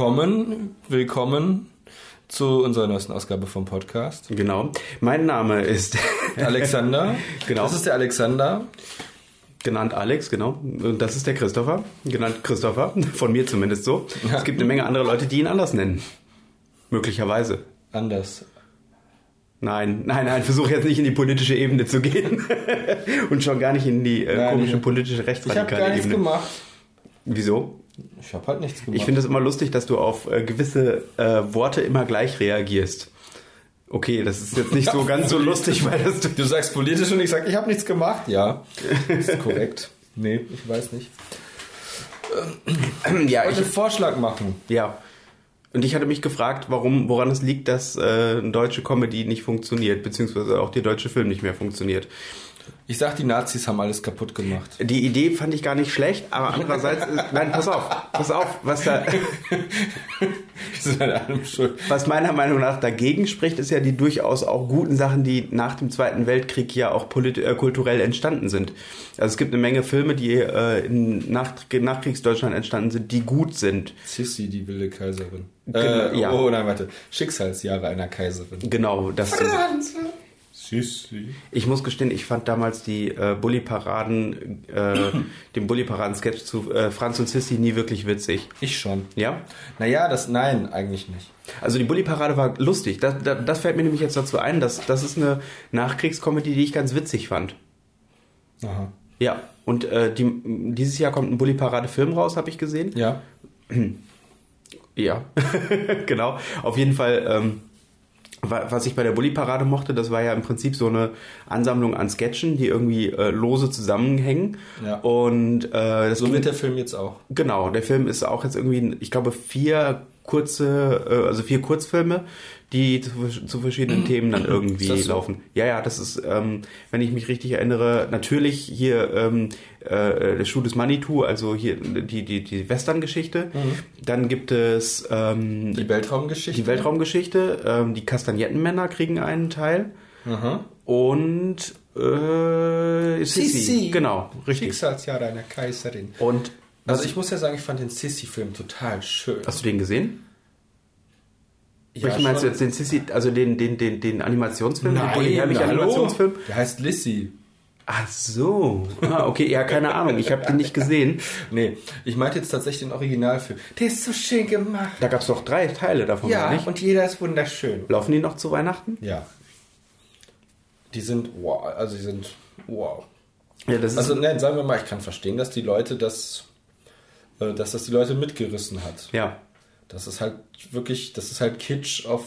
Willkommen, willkommen zu unserer neuesten Ausgabe vom Podcast. Genau. Mein Name ist Alexander. Genau. Das ist der Alexander. genannt Alex, genau. Und das ist der Christopher, genannt Christopher, von mir zumindest so. Ja. Es gibt eine Menge andere Leute, die ihn anders nennen. Möglicherweise. Anders. Nein, nein, nein, versuche jetzt nicht in die politische Ebene zu gehen. Und schon gar nicht in die äh, Nein, komische politische Ich habe rechtsradikale gar nichts Ebene. gemacht. Wieso? Ich habe halt nichts gemacht. Ich finde es immer lustig, dass du auf äh, gewisse äh, Worte immer gleich reagierst. Okay, das ist jetzt nicht so ganz so lustig, weil das du sagst politisch und ich sag, ich habe nichts gemacht. Ja, ist korrekt. Nee, ich weiß nicht. ja, Ich wollte einen Vorschlag machen. ja. Und ich hatte mich gefragt, warum, woran es liegt, dass äh, eine deutsche Comedy nicht funktioniert, beziehungsweise auch der deutsche Film nicht mehr funktioniert. Ich sag, die Nazis haben alles kaputt gemacht. Die Idee fand ich gar nicht schlecht, aber andererseits, ist, nein, pass auf, pass auf, was da, schuld. was meiner Meinung nach dagegen spricht, ist ja die durchaus auch guten Sachen, die nach dem Zweiten Weltkrieg ja auch polit äh, kulturell entstanden sind. Also es gibt eine Menge Filme, die äh, in Nach Nachkriegsdeutschland entstanden sind, die gut sind. Sissi, die wilde Kaiserin. Genau, Äh, ja. Oh nein, warte. Schicksalsjahre einer Kaiserin. Genau, das. Sissi. Ich muss gestehen, ich fand damals die äh, Bully-Paraden, äh, den Bully-Paraden-Sketch zu äh, Franz und Sissy nie wirklich witzig. Ich schon. Ja? Naja, das nein, eigentlich nicht. Also die Bully-Parade war lustig. Das, das, das fällt mir nämlich jetzt dazu ein. dass das ist eine Nachkriegskomödie, die ich ganz witzig fand. Aha. Ja, und äh, die, dieses Jahr kommt ein Bully-Parade-Film raus, habe ich gesehen. Ja. Ja, genau. Auf jeden Fall, ähm, was ich bei der Bully-Parade mochte, das war ja im Prinzip so eine Ansammlung an Sketchen, die irgendwie äh, lose zusammenhängen. Ja. Und äh, das So wird der Film jetzt auch. Genau, der Film ist auch jetzt irgendwie, ich glaube, vier kurze, äh, also vier Kurzfilme, die zu, zu verschiedenen Themen dann irgendwie so? laufen. Ja, ja, das ist, ähm, wenn ich mich richtig erinnere, natürlich hier ähm, äh, der Schuh des Manitou, also hier die, die, die Western-Geschichte. Dann gibt es ähm, Die Weltraumgeschichte. die Weltraumgeschichte, ähm, die Kastagnetten-Männer kriegen einen Teil. Aha. Und äh, Sissi. Sissi. Genau, richtig. Schicksalsjahre einer Kaiserin. Und Also ich muss ja sagen, ich fand den Sissi-Film total schön. hast du den gesehen? Ja, Welchen meinst du jetzt den Sissi, also den, den, den, den Animationsfilm, den Bully Nein, Herbig hallo. Animationsfilm? Der heißt Lissy. Ach so. Ah, okay, ja, keine Ahnung. Ich habe den nicht gesehen. Nee, ich meinte jetzt tatsächlich den Originalfilm. Der ist so schön gemacht. Da gab es doch drei Teile davon, Ja, nicht? und jeder ist wunderschön. Laufen die noch zu Weihnachten? Ja. Die sind, wow, also die sind, wow. Ja, das ist. Also, nein, sagen wir mal, ich kann verstehen, dass die Leute das, dass das die Leute mitgerissen hat. ja. Das ist halt wirklich, das ist halt Kitsch auf,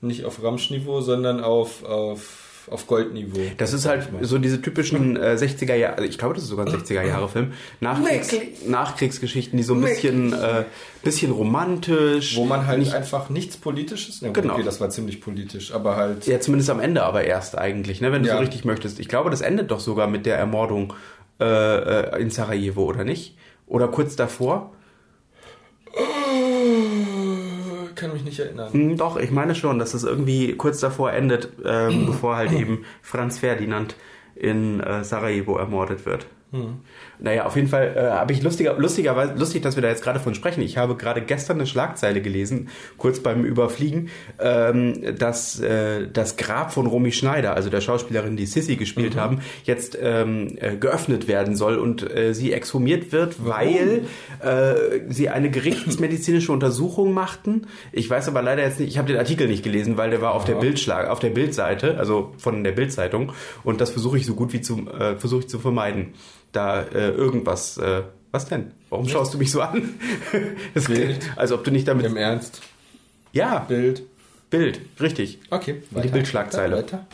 nicht auf Ramschniveau, sondern auf, auf, auf Goldniveau. Das ist halt so diese typischen äh, 60er Jahre, also ich glaube, das ist sogar ein 60er Jahre Film, Nachkriegs? Nachkriegsgeschichten, die so ein bisschen, äh, bisschen romantisch. Wo man halt nicht, einfach nichts Politisches, ja, Genau. okay, das war ziemlich politisch, aber halt, Ja, zumindest am Ende aber erst eigentlich, ne, wenn du Ja. so richtig möchtest. Ich glaube, das endet doch sogar mit der Ermordung äh, äh, in Sarajevo, oder nicht? Oder kurz davor? äh, kann mich nicht erinnern. Hm, doch, ich meine schon, dass es irgendwie kurz davor endet, ähm, bevor halt eben Franz Ferdinand in äh, Sarajevo ermordet wird. Naja, auf jeden Fall äh, habe ich lustiger, lustigerweise, lustig, dass wir da jetzt gerade von sprechen. Ich habe gerade gestern eine Schlagzeile gelesen, kurz beim Überfliegen, ähm, dass äh, das Grab von Romy Schneider, also der Schauspielerin, die Sissy gespielt haben, jetzt ähm, äh, geöffnet werden soll und äh, sie exhumiert wird, weil äh, sie eine gerichtsmedizinische Untersuchung machten. Ich weiß aber leider jetzt nicht, ich habe den Artikel nicht gelesen, weil der war auf der Bildschlag, auf der Bildseite, also von der Bildzeitung und das versuche ich so gut wie zu äh, versuche ich zu vermeiden. Da äh, irgendwas äh, was denn? Warum schaust du mich so an? Das, Bild. als ob du nicht damit Im Ernst. Ja, Bild. Bild, richtig. Okay, Die Bildschlagzeile. Weiter.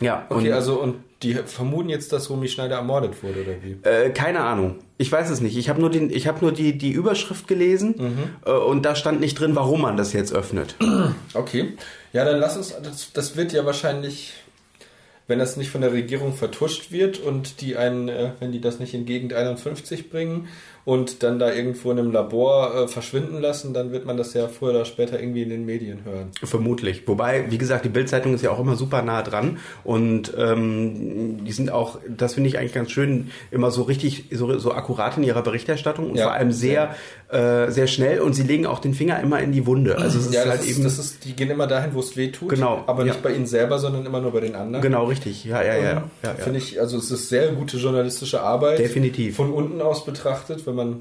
Ja, Okay, und also und die vermuten jetzt, dass Romy Schneider ermordet wurde, oder wie? Äh, keine Ahnung. Ich weiß es nicht. Ich habe nur, den, ich hab nur die, die Überschrift gelesen äh, und da stand nicht drin, warum man das jetzt öffnet. Okay. Ja, dann lass uns, das, das wird ja wahrscheinlich, wenn das nicht von der Regierung vertuscht wird und die einen, äh, wenn die das nicht in Gegend 51 bringen und dann da irgendwo in einem Labor äh, verschwinden lassen, dann wird man das ja früher oder später irgendwie in den Medien hören. Vermutlich. Wobei, wie gesagt, die Bildzeitung ist ja auch immer super nah dran und ähm, die sind auch, das finde ich eigentlich ganz schön, immer so richtig, so, so akkurat in ihrer Berichterstattung und Ja, vor allem sehr, äh, sehr schnell und sie legen auch den Finger immer in die Wunde. Also es ist ja, halt ist, eben das ist, die gehen immer dahin, wo es weh tut. Genau, Aber ja. nicht bei ihnen selber, sondern immer nur bei den anderen. genau richtig. Ja, ja, ja. ja, ja. Finde ich, also es ist sehr gute journalistische Arbeit. Definitiv. Von unten aus betrachtet, wenn man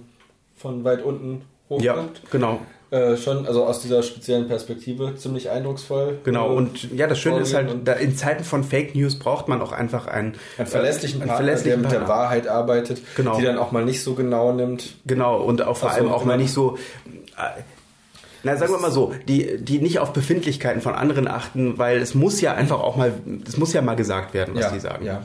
von weit unten ja, hochguckt. genau. Äh, schon, also aus dieser speziellen Perspektive, ziemlich eindrucksvoll. Genau, Äh, und ja, das Schöne ist halt, da in Zeiten von Fake News braucht man auch einfach einen, einen verlässlichen äh, einen Partner, verlässlichen der mit der Partner. Wahrheit arbeitet, Genau. die dann auch mal nicht so genau nimmt. Genau, und auch vor so, allem auch mal genau. nicht so. äh, Na, sagen wir mal so, die, die nicht auf Befindlichkeiten von anderen achten, weil es muss ja einfach auch mal, es muss ja mal gesagt werden, was ja, die sagen. Ja.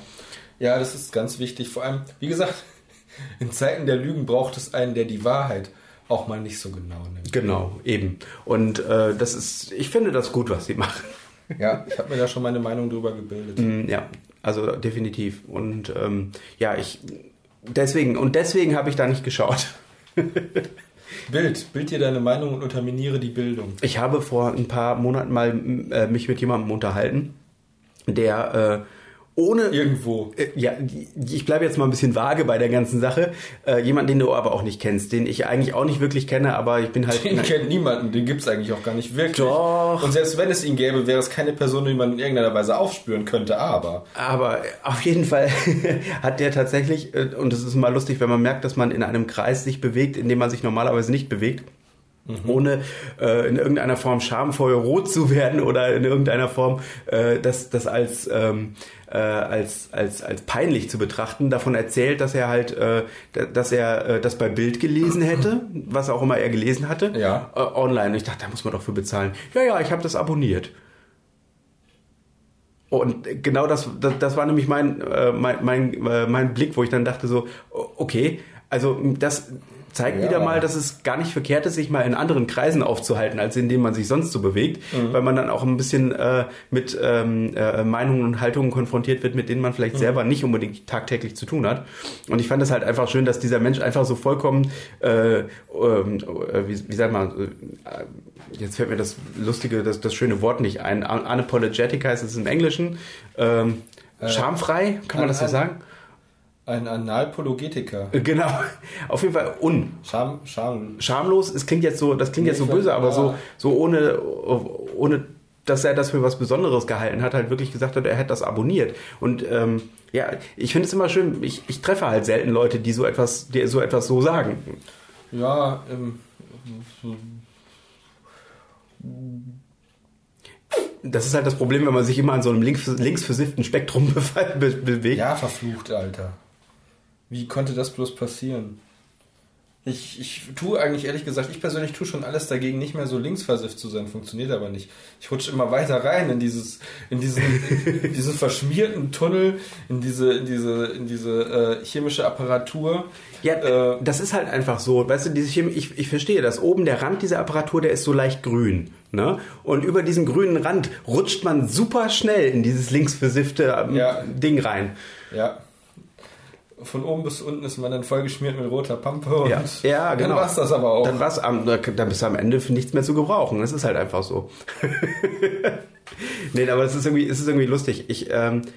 ja, das ist ganz wichtig. Vor allem, wie gesagt, in Zeiten der Lügen braucht es einen, der die Wahrheit auch mal nicht so genau nimmt. Genau, eben. Und äh, das ist, ich finde das gut, was sie machen. Ja, ich habe mir da schon meine Meinung drüber gebildet. Mm, Ja, also definitiv. Und ähm, ja, ich deswegen und deswegen habe ich da nicht geschaut. Bild, bild dir deine Meinung und unterminiere die Bildung. Ich habe vor ein paar Monaten mal äh, mich mit jemandem unterhalten, der äh, ohne Irgendwo. Äh, Ja, ich bleibe jetzt mal ein bisschen vage bei der ganzen Sache. Äh, jemand, den du aber auch nicht kennst, den ich eigentlich auch nicht wirklich kenne, aber ich bin halt. Den kennt niemanden, den gibt's eigentlich auch gar nicht wirklich. Doch. Und selbst wenn es ihn gäbe, wäre es keine Person, die man in irgendeiner Weise aufspüren könnte, aber. Aber auf jeden Fall hat der tatsächlich, äh, und es ist immer lustig, wenn man merkt, dass man in einem Kreis sich bewegt, in dem man sich normalerweise nicht bewegt, ohne äh, in irgendeiner Form schamvoll rot zu werden oder in irgendeiner Form äh, das, das als, ähm, äh, als, als, als peinlich zu betrachten, davon erzählt, dass er halt, äh, dass er äh, das bei Bild gelesen hätte, was auch immer er gelesen hatte, Ja. äh, online. Und ich dachte, da muss man doch für bezahlen. Ja, ja, ich habe das abonniert. Und genau das, das, das war nämlich mein, äh, mein, mein, äh, mein Blick, wo ich dann dachte so, okay, also das zeigt Ja. wieder mal, dass es gar nicht verkehrt ist, sich mal in anderen Kreisen aufzuhalten, als in denen man sich sonst so bewegt, Mhm. weil man dann auch ein bisschen äh, mit ähm, äh, Meinungen und Haltungen konfrontiert wird, mit denen man Mhm. vielleicht selber nicht unbedingt tagtäglich zu tun hat. Und ich fand es halt einfach schön, dass dieser Mensch einfach so vollkommen, äh, ähm, äh, wie, wie sagt man, äh, jetzt fällt mir das lustige, das, das schöne Wort nicht ein, Un- unapologetic heißt es im Englischen, ähm, schamfrei, kann man das so sagen? Ein Analpologetiker. Äh, Genau, auf jeden Fall un. Scham, Scham. Schamlos, es klingt jetzt so, das klingt Nee, jetzt so böse, weiß, aber so, aber- so ohne, ohne, dass er das für was Besonderes gehalten hat, halt wirklich gesagt hat, er hätte das abonniert. Und ähm, ja, ich finde es immer schön, ich, ich treffe halt selten Leute, die so etwas, die so etwas so sagen. Ja, ähm, Das ist halt das Problem, wenn man sich immer an so einem links, linksversifften Spektrum befe- be bewegt. ja, verflucht, Alter. Wie konnte das bloß passieren? Ich, ich tue eigentlich ehrlich gesagt, ich persönlich tue schon alles dagegen, nicht mehr so linksversifft zu sein, funktioniert aber nicht. Ich rutsche immer weiter rein in dieses, in diesen, in diesen verschmierten Tunnel, in diese, in diese, in diese äh, chemische Apparatur. Ja, Äh, das ist halt einfach so. Weißt du, diese Chemie, ich, ich verstehe das. Oben der Rand dieser Apparatur, der ist so leicht grün. Ne? Und über diesen grünen Rand rutscht man super schnell in dieses linksversiffte ähm, Ja. Ding rein. Ja. Von oben bis unten ist man dann vollgeschmiert mit roter Pampe und Ja, ja dann genau. war's das aber auch. Dann, war's am, dann bist du am Ende für nichts mehr zu gebrauchen. Das ist halt einfach so. nee, aber es ist irgendwie, es ist irgendwie lustig. Ich, ähm, äh,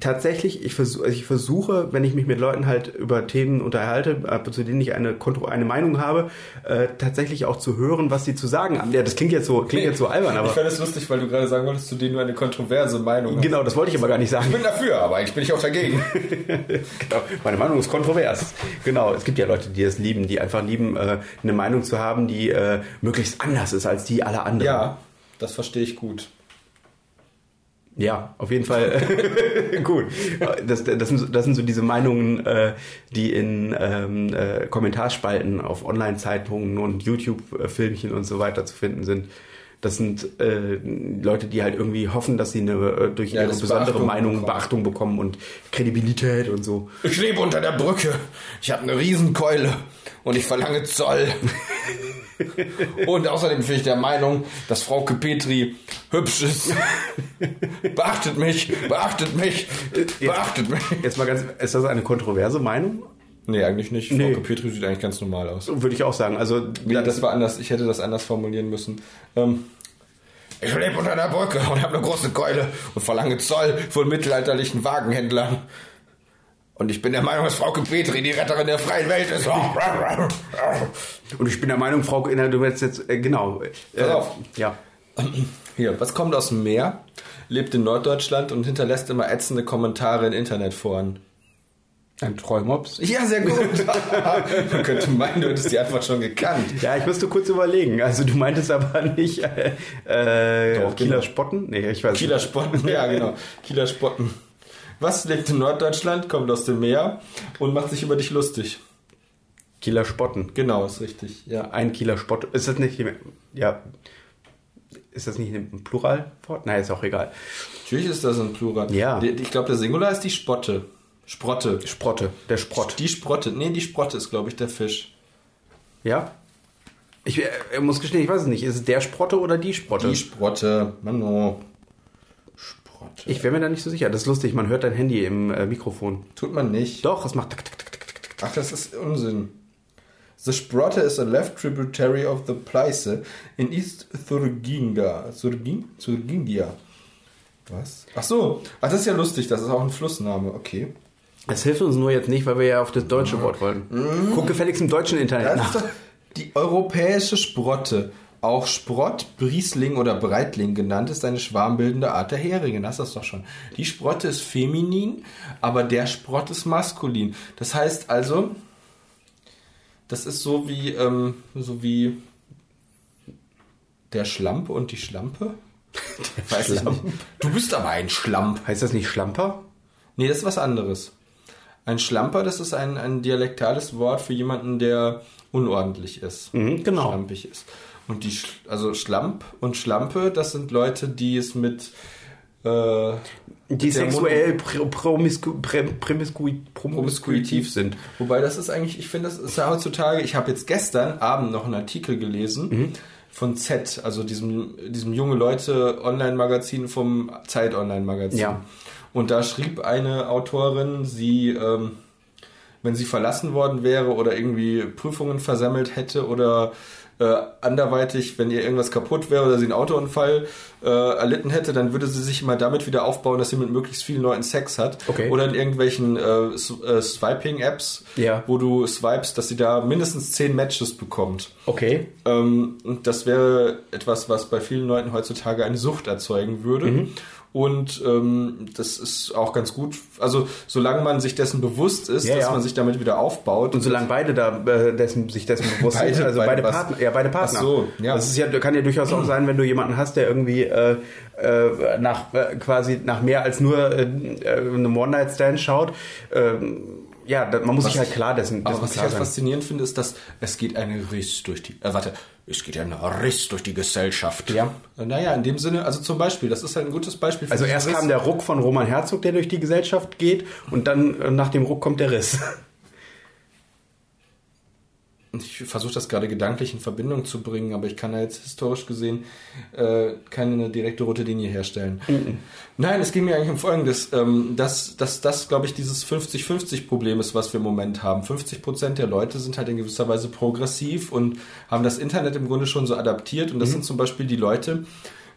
tatsächlich, ich, versuch, ich versuche, wenn ich mich mit Leuten halt über Themen unterhalte, zu denen ich eine, eine Meinung habe, äh, tatsächlich auch zu hören, was sie zu sagen haben. Ja, das klingt jetzt so, klingt jetzt so albern, ich aber fand es lustig, weil du gerade sagen wolltest, zu denen du eine kontroverse Meinung hast. genau, das wollte ich aber gar nicht sagen. Ich bin dafür, aber eigentlich bin ich auch dagegen. Genau. Meine Meinung ist kontrovers. Genau, es gibt ja Leute, die es lieben, die einfach lieben, äh, eine Meinung zu haben, die äh, möglichst anders ist als die aller anderen. ja, das verstehe ich gut. Ja, auf jeden Fall. Gut. Das, das, sind, so- das sind so diese Meinungen, äh, die in ähm, äh, Kommentarspalten auf Online-Zeitungen und YouTube-Filmchen und so weiter zu finden sind. Das sind äh, Leute, die halt irgendwie hoffen, dass sie eine, äh, durch Ja, ihre besondere Beachtung Meinung bekommen. Beachtung bekommen und Kredibilität und so. Ich lebe unter der Brücke. Ich habe eine Riesenkeule und ich verlange Zoll. und außerdem bin ich der Meinung, dass Frauke Petri hübsch ist. beachtet mich, beachtet mich, beachtet mich. Jetzt mal ganz, ist das eine kontroverse Meinung? Nee, eigentlich nicht. Nee. Frau Petri sieht eigentlich ganz normal aus. Würde ich auch sagen. Also, Wie, das war anders. Ich hätte das anders formulieren müssen. Ähm, ich lebe unter der Brücke und habe eine große Keule und verlange Zoll von mittelalterlichen Wagenhändlern. Und ich bin der Meinung, dass Frau Petri die Retterin der freien Welt ist. Und ich bin der Meinung, Frau, na, du willst jetzt, äh, genau. Äh, Pass auf. Ja. Hier, was kommt aus dem Meer, lebt in Norddeutschland und hinterlässt immer ätzende Kommentare in Internetforen? Ein Trollmops. Ja, sehr gut. Man könnte meinen, du hättest die Antwort schon gekannt. Ja, ich musste kurz überlegen. Also du meintest aber nicht äh, äh, Doch, Kieler genau. Spotten? Nee, ich weiß Kieler nicht. Spotten, ja genau. Kieler Spotten. Was lebt in Norddeutschland, kommt aus dem Meer und macht sich über dich lustig? Kieler Spotten. Genau, ist richtig. Ja. Ein Kieler Spott. Ist das nicht, ja, ist das nicht ein Pluralwort? Nein, ist auch egal. Natürlich ist das ein Plural. Ja. Ich glaube, der Singular ist die Spotte. Sprotte. Sprotte, der Sprott. Die Sprotte. Nee, die Sprotte ist, glaube ich, der Fisch. Ja? Ich äh, muss gestehen, ich weiß es nicht. Ist es der Sprotte oder die Sprotte? Die Sprotte. Mano. Sprotte. ich wäre mir da nicht so sicher. Das ist lustig, man hört dein Handy im äh, Mikrofon. Tut man nicht. Doch, es macht. Ach, das ist Unsinn. The Sprotte is a left tributary of the Pleiße in East Thuringia. Thuringin? Thuringia. Was? Ach so. Ach, das ist ja lustig. Das ist auch ein Flussname. Okay. Das hilft uns nur jetzt nicht, weil wir ja auf das deutsche Wort wollten. Guck gefälligst im deutschen Internet nach. die europäische Sprotte. Auch Sprott, Briesling oder Breitling genannt, ist eine schwarmbildende Art der Heringe. Das ist das doch schon. Die Sprotte ist feminin, aber der Sprott ist maskulin. Das heißt also, das ist so wie, ähm, so wie der Schlamp und die Schlampe. Ich nicht. Du bist aber ein Schlamp. Heißt das nicht Schlamper? Nee, das ist was anderes. Ein Schlamper, das ist ein, ein dialektales Wort für jemanden, der unordentlich ist. Mhm, genau. Schlampig ist. Und die, also Schlamp und Schlampe, das sind Leute, die es mit, äh, Die der sexuell pr- promisku promiskuitiv sind. Wobei das ist eigentlich, ich finde, das ist ja heutzutage, ich habe jetzt gestern Abend noch einen Artikel gelesen Mhm. von Z, also diesem, diesem junge Leute Online-Magazin vom Zeit Online-Magazin. Ja. Und da schrieb eine Autorin, sie, ähm, wenn sie verlassen worden wäre oder irgendwie Prüfungen versammelt hätte oder äh, anderweitig, wenn ihr irgendwas kaputt wäre oder sie einen Autounfall äh, erlitten hätte, dann würde sie sich immer damit wieder aufbauen, dass sie mit möglichst vielen Leuten Sex hat. Okay. Oder in irgendwelchen äh, äh, Swiping-Apps, Ja. wo du swipest, dass sie da mindestens zehn Matches bekommt. Okay. Ähm, und das wäre etwas, was bei vielen Leuten heutzutage eine Sucht erzeugen würde. Mhm. Und ähm, das ist auch ganz gut. Also solange man sich dessen bewusst ist, Ja, dass ja. man sich damit wieder aufbaut. Und solange beide da äh, dessen, sich dessen bewusst Beide- sind, also beide beide? Partner, ja beide Partner. Ach so, ja. Das ist ja, kann ja durchaus auch sein, wenn du jemanden hast, der irgendwie äh, äh, nach äh, quasi nach mehr als nur äh, äh, einem One-Night-Stand schaut. Ähm, ja, da, man muss sich halt klar dessen, Aber was ich klar halt sein. faszinierend finde, ist, dass es geht ein Riss durch die. Äh, warte, es geht ein Riss durch die Gesellschaft. Ja. Naja, in dem Sinne, also zum Beispiel, das ist halt ein gutes Beispiel für Also erst Riss. kam der Ruck von Roman Herzog, der durch die Gesellschaft geht, und dann äh, nach dem Ruck kommt der Riss. Ich versuche das gerade gedanklich in Verbindung zu bringen, aber ich kann da jetzt historisch gesehen äh, keine direkte rote Linie herstellen. Nein, es ging mir eigentlich um Folgendes, ähm, dass, dass das, glaube ich, dieses 50-50-Problem ist, was wir im Moment haben. 50% der Leute sind halt in gewisser Weise progressiv und haben das Internet im Grunde schon so adaptiert und das sind zum Beispiel die Leute,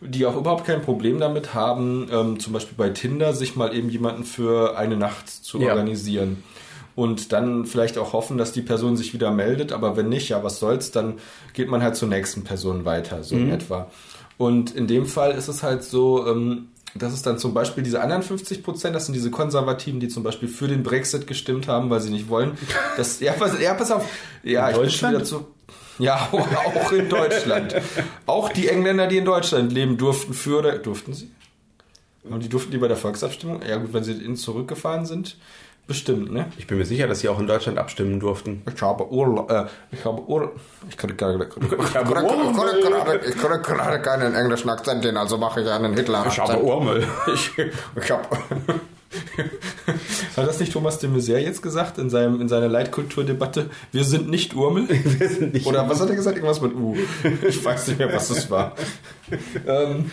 die auch überhaupt kein Problem damit haben, ähm, zum Beispiel bei Tinder sich mal eben jemanden für eine Nacht zu Ja. organisieren und dann vielleicht auch hoffen, dass die Person sich wieder meldet, aber wenn nicht, ja, was soll's, dann geht man halt zur nächsten Person weiter, so in etwa. Und in dem Fall ist es halt so, ähm, dass es dann zum Beispiel diese anderen 50 Prozent, das sind diese Konservativen, die zum Beispiel für den Brexit gestimmt haben, weil sie nicht wollen, dass, ja, pass, ja, pass auf, ja, In ich bin schon wieder zu, ja, auch in Deutschland. Auch die Engländer, die in Deutschland leben, durften für oder, durften sie? Und die durften die bei der Volksabstimmung? Ja gut, wenn sie in zurückgefahren sind, bestimmt, ne? Ich bin mir sicher, dass sie auch in Deutschland abstimmen durften. Ich habe Urlaub, äh, ich habe Urlaub, ich kann gerade, ich habe ich kann gerade keinen englischen Akzent hin, also mache ich einen hitler Urmel. Ich, ich habe, hat das nicht Thomas de Maizière jetzt gesagt in seinem, in seiner Leitkulturdebatte? Wir sind nicht Urmel? Wir sind nicht Oder was hat er gesagt? Irgendwas mit U. Ich weiß nicht mehr, was es war. ähm,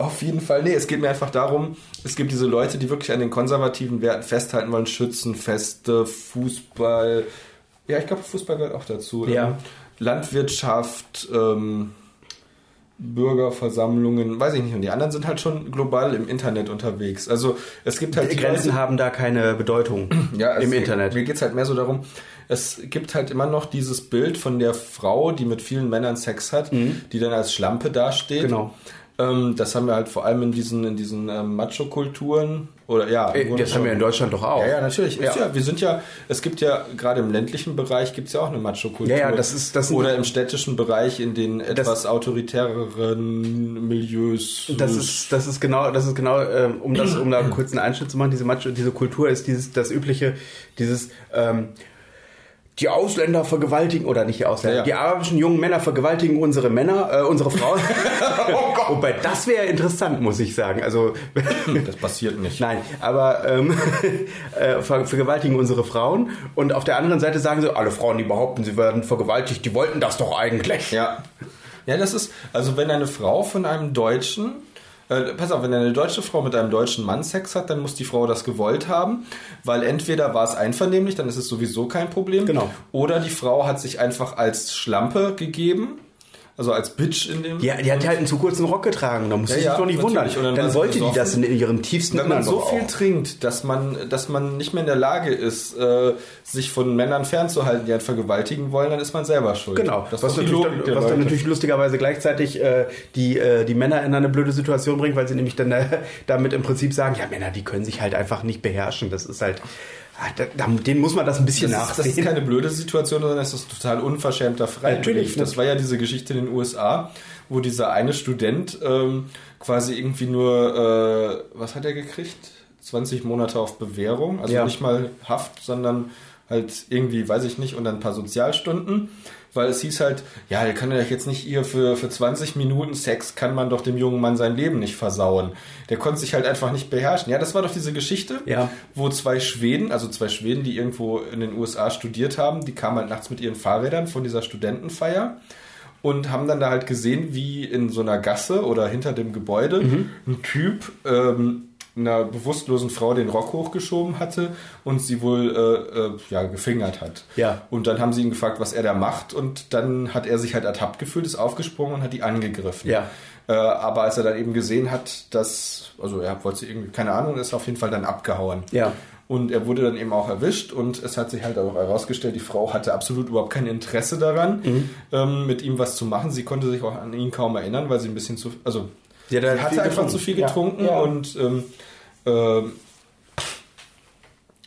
Auf jeden Fall, nee, es geht mir einfach darum, es gibt diese Leute, die wirklich an den konservativen Werten festhalten wollen, Schützenfeste, Fußball, ja, ich glaube, Fußball gehört auch dazu. Ja. Landwirtschaft, ähm, Bürgerversammlungen, weiß ich nicht. Und die anderen sind halt schon global im Internet unterwegs. Also es gibt halt Die Grenzen Leute- haben da keine Bedeutung ja, im Internet. Mir geht es halt mehr so darum, es gibt halt immer noch dieses Bild von der Frau, die mit vielen Männern Sex hat, die dann als Schlampe dasteht. Mhm. Genau. Ähm, das haben wir halt vor allem in diesen, in diesen ähm, Macho-Kulturen. Oder ja, Äh, Das haben wir in Deutschland doch auch. ja, ja, natürlich. Ja. ja. wir sind ja, es gibt ja gerade im ländlichen Bereich gibt es ja auch eine Macho-Kultur. Ja, ja, das ist- das Oder im städtischen Bereich in den etwas autoritäreren Milieus. Das ist, das ist genau, das ist genau, ähm, um das, um da einen kurzen Einschnitt zu machen, diese Macho, diese Kultur ist dieses, das übliche, dieses, ähm, die Ausländer vergewaltigen, oder nicht die Ausländer, Ja, ja. die arabischen jungen Männer vergewaltigen unsere Männer, äh, unsere Frauen. Oh Wobei, das wäre interessant, muss ich sagen. Also, das passiert nicht. Nein, aber ähm, äh, ver vergewaltigen unsere Frauen und auf der anderen Seite sagen sie, alle Frauen, die behaupten, sie werden vergewaltigt, die wollten das doch eigentlich. Ja. Ja, das ist, also wenn eine Frau von einem Deutschen, äh, pass auf, wenn eine deutsche Frau mit einem deutschen Mann Sex hat, dann muss die Frau das gewollt haben, weil entweder war es einvernehmlich, dann ist es sowieso kein Problem. Genau. Oder die Frau hat sich einfach als Schlampe gegeben, also als Bitch in dem. Ja, die hat halt einen zu kurzen Rock getragen, da muss Ja, ich sich ja, doch nicht wundern. dann Dann, wollte die das in ihrem tiefsten Wenn man so viel auch. trinkt, dass man, dass man nicht mehr in der Lage ist, äh, sich von Männern fernzuhalten, die einen vergewaltigen wollen, dann ist man selber schuld. Genau, das was, natürlich, Logik dann, was dann natürlich lustigerweise gleichzeitig äh, die, äh, die Männer in eine blöde Situation bringt, weil sie nämlich dann äh, damit im Prinzip sagen, ja Männer, die können sich halt einfach nicht beherrschen. Das ist halt, da, da, denen muss man das ein bisschen Das ist, das ist nachsehen. keine blöde Situation, sondern es ist total unverschämter Freibrief. Natürlich, Das war ja diese Geschichte in den USA, wo dieser eine Student ähm, quasi irgendwie nur, äh, was hat er gekriegt? 20 Monate auf Bewährung. Also Ja. nicht mal Haft, sondern halt irgendwie, weiß ich nicht, und dann ein paar Sozialstunden. Weil es hieß halt, ja, der kann ja jetzt nicht hier für, für 20 Minuten Sex, kann man doch dem jungen Mann sein Leben nicht versauen. Der konnte sich halt einfach nicht beherrschen. Ja, das war doch diese Geschichte, Ja. wo zwei Schweden, also zwei Schweden, die irgendwo in den USA studiert haben, die kamen halt nachts mit ihren Fahrrädern von dieser Studentenfeier und haben dann da halt gesehen, wie in so einer Gasse oder hinter dem Gebäude ein Typ ähm, einer bewusstlosen Frau den Rock hochgeschoben hatte und sie wohl äh, äh, ja, gefingert hat. Ja. Und dann haben sie ihn gefragt, was er da macht und dann hat er sich halt ertappt gefühlt, ist aufgesprungen und hat die angegriffen. Ja. Äh, aber als er dann eben gesehen hat, dass, also er wollte sie irgendwie, keine Ahnung, ist auf jeden Fall dann abgehauen. Ja. Und er wurde dann eben auch erwischt und es hat sich halt auch herausgestellt, die Frau hatte absolut überhaupt kein Interesse daran, Mhm. ähm, mit ihm was zu machen. Sie konnte sich auch an ihn kaum erinnern, weil sie ein bisschen zu, also Sie hat sie hatte viel einfach getrunken. zu viel Ja. getrunken Ja. und ähm, ähm,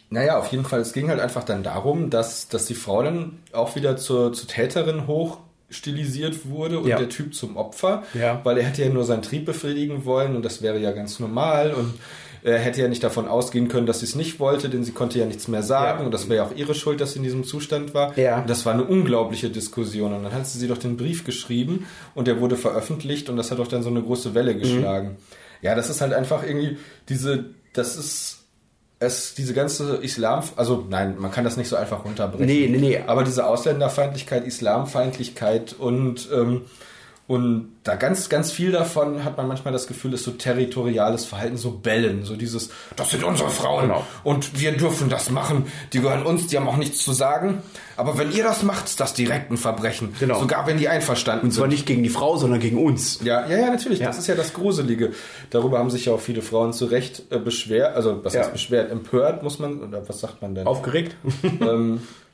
naja, auf jeden Fall, es ging halt einfach dann darum, dass, dass die Frau dann auch wieder zur, zur Täterin hochstilisiert wurde und Ja. der Typ zum Opfer, Ja. weil er hätte ja nur seinen Trieb befriedigen wollen und das wäre ja ganz normal und er hätte ja nicht davon ausgehen können, dass sie es nicht wollte, denn sie konnte ja nichts mehr sagen Ja. und das wäre ja auch ihre Schuld, dass sie in diesem Zustand war. Ja. Und das war eine unglaubliche Diskussion und dann hat sie sie doch den Brief geschrieben und der wurde veröffentlicht und das hat doch dann so eine große Welle geschlagen. Ja, das ist halt einfach irgendwie diese, das ist es, diese ganze Islam, also nein, man kann das nicht so einfach runterbrechen. Nee, nee, nee. Aber diese Ausländerfeindlichkeit, Islamfeindlichkeit und, ähm, und da ganz, ganz viel davon hat man manchmal das Gefühl, ist so territoriales Verhalten, so Bellen, so dieses, das sind unsere Frauen Genau. und wir dürfen das machen, die gehören uns, die haben auch nichts zu sagen. Aber wenn ihr das macht, ist das direkt ein Verbrechen. Genau. Sogar wenn die einverstanden Und zwar sind. nicht gegen die Frau, sondern gegen uns. Ja, ja, ja, natürlich. Ja. Das ist ja das Gruselige. Darüber haben sich ja auch viele Frauen zu Recht äh, beschwert, also was Ja. heißt beschwert, empört, muss man, oder was sagt man denn? Aufgeregt? ähm,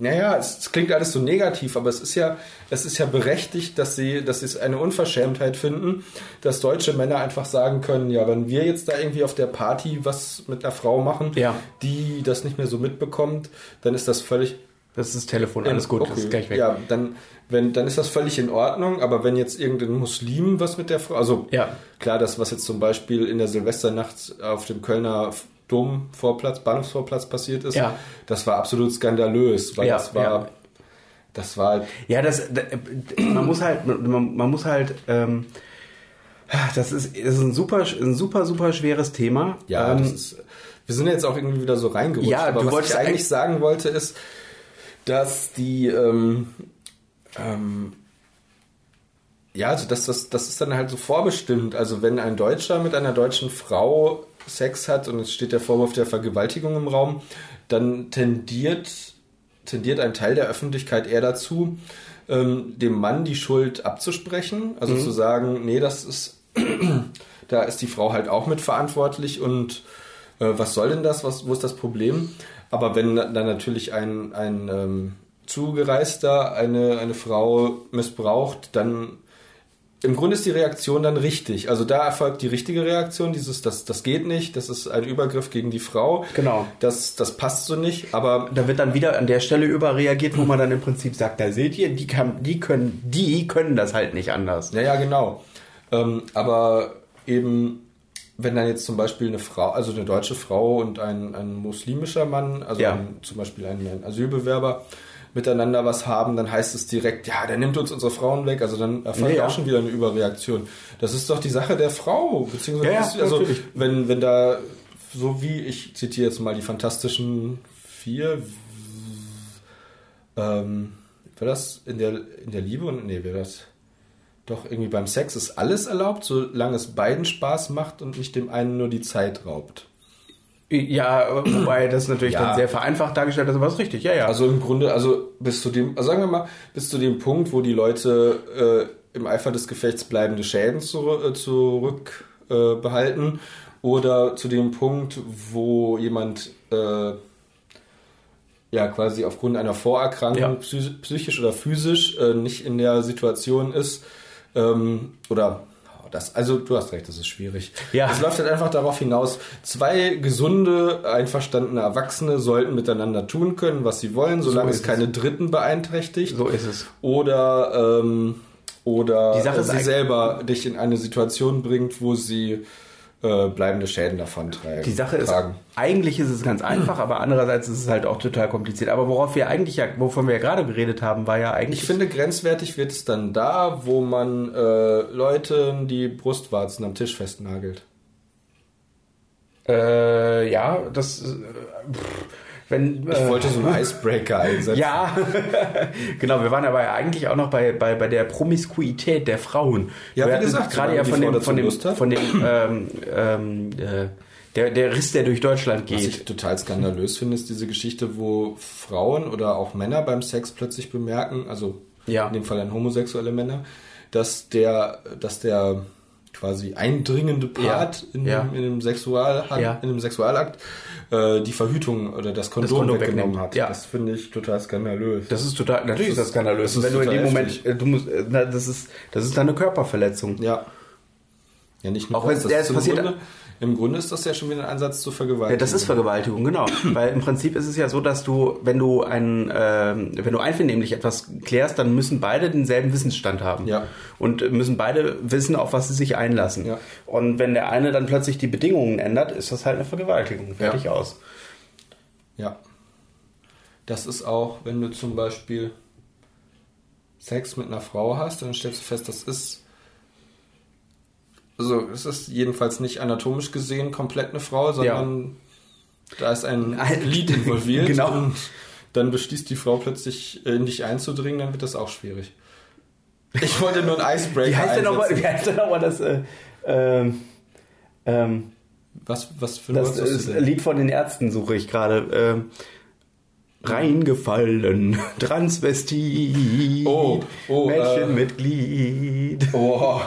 naja, es, es klingt alles so negativ, aber es ist ja, es ist ja berechtigt, dass sie, dass sie es eine Unverschämtheit finden, dass deutsche Männer einfach sagen können, ja, wenn wir jetzt da irgendwie auf der Party was mit einer Frau machen, Ja. die das nicht mehr so mitbekommt, dann ist das völlig Das ist das Telefon, alles gut, das ist gleich weg. Ja, dann, wenn, dann ist das völlig in Ordnung, aber wenn jetzt irgendein Muslim was mit der Frau, also Ja. klar, das, was jetzt zum Beispiel in der Silvesternacht auf dem Kölner Domvorplatz, Bahnhofsvorplatz passiert ist, Ja. das war absolut skandalös, weil Ja, das war, ja. das war halt, Ja, das, da- man muss halt, man, man muss halt, ähm, das ist, das ist ein super, ein super, super schweres Thema. ja, ähm, das ist, wir sind jetzt auch irgendwie wieder so reingerutscht, Ja, aber was ich eigentlich eigentlich- sagen wollte ist, dass die, ähm, ähm, Ja, also das, das, das ist dann halt so vorbestimmt. Also wenn ein Deutscher mit einer deutschen Frau Sex hat und es steht der Vorwurf der Vergewaltigung im Raum, dann tendiert, tendiert ein Teil der Öffentlichkeit eher dazu, ähm, dem Mann die Schuld abzusprechen. Also zu sagen, nee, das ist, da ist die Frau halt auch mitverantwortlich und äh, was soll denn das? Was, wo ist das Problem? Aber wenn dann natürlich ein, ein ähm, Zugereister eine, eine Frau missbraucht, dann im Grunde ist die Reaktion dann richtig. Also da erfolgt die richtige Reaktion, dieses, das, das geht nicht, das ist ein Übergriff gegen die Frau. Genau. Das, das passt so nicht, aber Da wird dann wieder an der Stelle überreagiert, wo man dann im Prinzip sagt, da seht ihr, die, kann, die, können, die können das halt nicht anders. Ja, ja, genau. Ähm, aber eben, wenn dann jetzt zum Beispiel eine Frau, also eine deutsche Frau und ein, ein muslimischer Mann, also Ja. ein, zum Beispiel ein, ein Asylbewerber, miteinander was haben, dann heißt es direkt, ja, der nimmt uns unsere Frauen weg. Also dann erfolgt Ja, ja. auch schon wieder eine Überreaktion. Das ist doch die Sache der Frau, beziehungsweise Ja, also natürlich. wenn, wenn da, so wie ich zitiere jetzt mal die fantastischen vier, ähm, war das in der, in der Liebe und nee, wäre das doch irgendwie beim Sex ist alles erlaubt, solange es beiden Spaß macht und nicht dem einen nur die Zeit raubt. Ja, wobei das natürlich Ja. dann sehr vereinfacht dargestellt ist, aber ist richtig, ja, ja. Also im Grunde, also bis zu dem, also sagen wir mal, bis zu dem Punkt, wo die Leute äh, im Eifer des Gefechts bleibende Schäden zurück, äh, zurück äh, oder zu dem Punkt, wo jemand äh, ja quasi aufgrund einer Vorerkrankung Ja. psy- psychisch oder physisch äh, nicht in der Situation ist ähm, oder das, also du hast recht, das ist schwierig. Ja. Es läuft halt einfach darauf hinaus, zwei gesunde, einverstandene Erwachsene sollten miteinander tun können, was sie wollen, solange ist es keine Dritten beeinträchtigt. so ist es. Oder, ähm, oder Die Sache ist sie selber dich in eine Situation bringt, wo sie äh, bleibende Schäden davon tragen. Die Sache ist, tragen. eigentlich ist es ganz einfach, aber andererseits ist es halt auch total kompliziert. Aber worauf wir eigentlich ja, wovon wir ja gerade geredet haben, war ja eigentlich. Ich finde, grenzwertig wird es dann da, wo man äh, Leuten die Brustwarzen am Tisch festnagelt. äh, ja, das, äh, pff, wenn, Ich äh, wollte so einen Icebreaker einsetzen. Ja, genau. Wir waren aber eigentlich auch noch bei, bei, bei der Promiskuität der Frauen. Ja, wir wie gesagt, gerade ja von dem, von dem, von dem ähm, ähm, äh, der, der Riss, der durch Deutschland Was geht. ich total skandalös finde, ist diese Geschichte, wo Frauen oder auch Männer beim Sex plötzlich bemerken, also Ja. in dem Fall dann homosexuelle Männer, dass der, dass der quasi eindringende Part Ja. in, Ja. Dem, in, dem Sexual, Ja. in dem Sexualakt äh, die Verhütung oder das Kondom, Kondom weggenommen hat. Ja. Das finde ich total skandalös. Das ist total, natürlich ist Das das ist- skandalös. das ist wenn du in dem Moment, äh, du musst, äh, na, das ist, das ist eine Körperverletzung. ja. Ja, nicht nur Auch wenn das. es- das passiert- Grunde, Im Grunde ist das ja schon wieder ein Ansatz zur Vergewaltigung. Ja, das ist Vergewaltigung, genau. Weil im Prinzip ist es ja so, dass du, wenn du ein, ähm, wenn du einvernehmlich etwas klärst, dann müssen beide denselben Wissensstand haben. Ja. Und müssen beide wissen, auf was sie sich einlassen. Ja. Und wenn der eine dann plötzlich die Bedingungen ändert, ist das halt eine Vergewaltigung. Fertig Ja. aus. Ja. Das ist auch, wenn du zum Beispiel Sex mit einer Frau hast, dann stellst du fest, das ist. Also, es ist jedenfalls nicht anatomisch gesehen komplett eine Frau, sondern da ist ein Ein- Glied involviert. Genau. Und dann beschließt die Frau plötzlich in dich einzudringen, dann wird das auch schwierig. Ich wollte nur ein Icebreaker Wie heißt denn nochmal, einsetzen. wie heißt denn nochmal das, äh, ähm, ähm, Was, was für ein das denn? Lied von den Ärzten suche ich gerade. Ähm, reingefallen, Transvestit, Oh, oh, äh, Mädchenmitglied. Oh,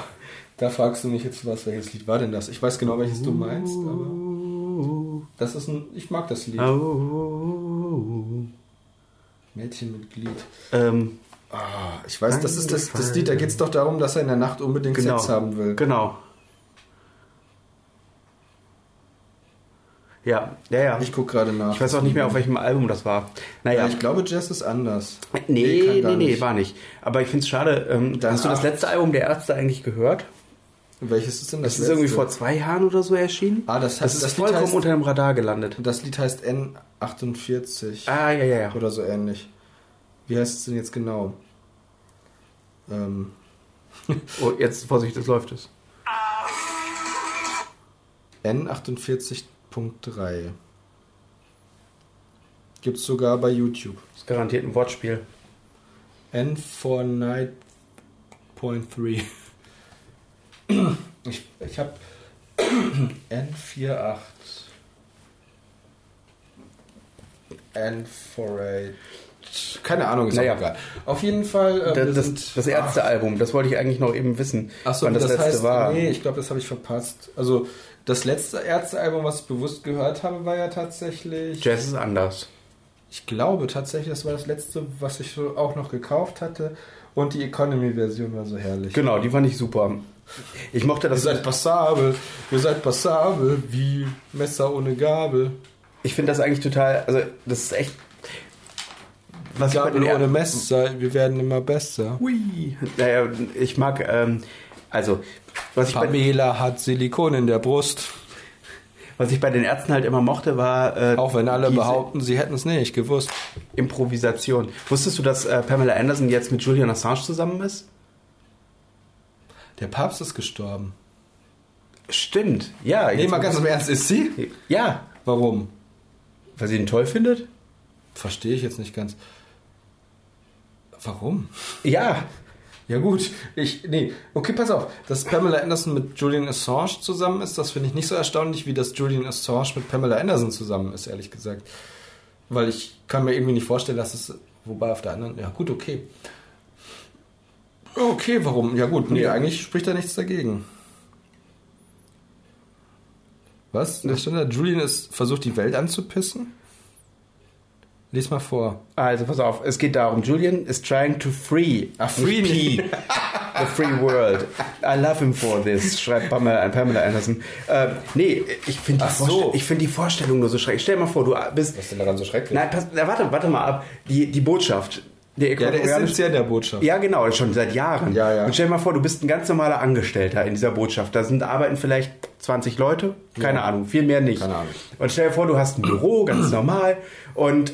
da fragst du mich jetzt was, welches Lied war denn das? Ich weiß genau, welches du meinst, aber das ist ein, ich mag das Lied. Oh. Mädchenmitglied. Ähm, Ah, ich weiß, das ist das, das Lied, da geht es doch darum, dass er in der Nacht unbedingt genau. Sex haben will. Genau. Ja, ja, ja. Ich gucke gerade nach. Ich weiß auch nicht mehr, auf welchem Album das war. Naja. Ja, ich glaube, Jazz ist anders. nee, nee, nee, nicht. war nicht. Aber ich finde es schade. Ähm, hast du das letzte Album der Ärzte eigentlich gehört? Welches ist denn das? Das ist irgendwie vor zwei Jahren oder so erschienen. Ah, das, Das heißt, ist das, vollkommen heißt, unter dem Radar gelandet. das Lied heißt N48 Ah, ja, ja, ja. oder so ähnlich. Wie heißt es denn jetzt genau? Ähm, Oh, jetzt, Vorsicht, es läuft es. N48.3. Gibt's sogar bei YouTube. Das ist garantiert ein Wortspiel. N for Night 8.3. Ich, ich habe N48. N48. Keine Ahnung, ist Naja. auch egal. Auf jeden Fall. äh, Das, sind- das Ärztealbum, das wollte ich eigentlich noch eben wissen, Achso, wann das, das, letzte heißt, war. nee, ich glaube, das habe ich verpasst. Also das letzte Ärztealbum, was ich bewusst gehört habe, war ja tatsächlich. Jazz ist anders. Ich glaube tatsächlich, das war das letzte, was ich so auch noch gekauft hatte. Und die Economy-Version war so herrlich. Genau, die fand ich super. Ich mochte Ihr das. seid passabel, ihr seid passabel wie Messer ohne Gabel. Ich finde das eigentlich total, also das ist echt. Was ich bei Gabel den ohne Erd- Messer, wir werden immer besser. Hui. Naja, ich mag, ähm, also, was ich, bei, Pamela hat Silikon in der Brust. was ich bei den Ärzten halt immer mochte, war äh, Auch wenn alle behaupten, sie hätten es nicht gewusst. Improvisation. Wusstest du, dass äh, Pamela Anderson jetzt mit Julian Assange zusammen ist? Der Papst ist gestorben. Stimmt, ja. Nee, mal ganz im Ernst, ist sie? Ja, Warum? weil sie ihn toll findet? Verstehe ich jetzt nicht ganz. Warum? Ja. Ja gut, ich, nee, okay, pass auf, dass Pamela Anderson mit Julian Assange zusammen ist, das finde ich nicht so erstaunlich, wie dass Julian Assange mit Pamela Anderson zusammen ist, ehrlich gesagt. Weil ich kann mir irgendwie nicht vorstellen, dass es, wobei auf der anderen, ja gut, okay. Okay, warum? Ja gut, nee, eigentlich spricht da nichts dagegen. Was? Was stand da? Julian ist, versucht die Welt anzupissen? Lies mal vor. Also pass auf, es geht darum, Julian is trying to free, Ach, free. P, the free world. I love him for this, schreibt Pamela, Pamela Anderson. Äh, nee, ich finde die, so. Ich find die Vorstellung nur so schrecklich. Stell dir mal vor, du bist... Was ist denn daran so schrecklich? Nein, pass, na, warte, warte mal ab. Die, die Botschaft. Der ja, der ist Äquatorianische- ja der Botschaft. Ja, genau, schon seit Jahren. Ja, ja. Und stell dir mal vor, du bist ein ganz normaler Angestellter in dieser Botschaft. Da sind arbeiten vielleicht 20 Leute, keine Ahnung, viel mehr nicht. Keine Ahnung. Und stell dir vor, du hast ein Büro, ganz normal, und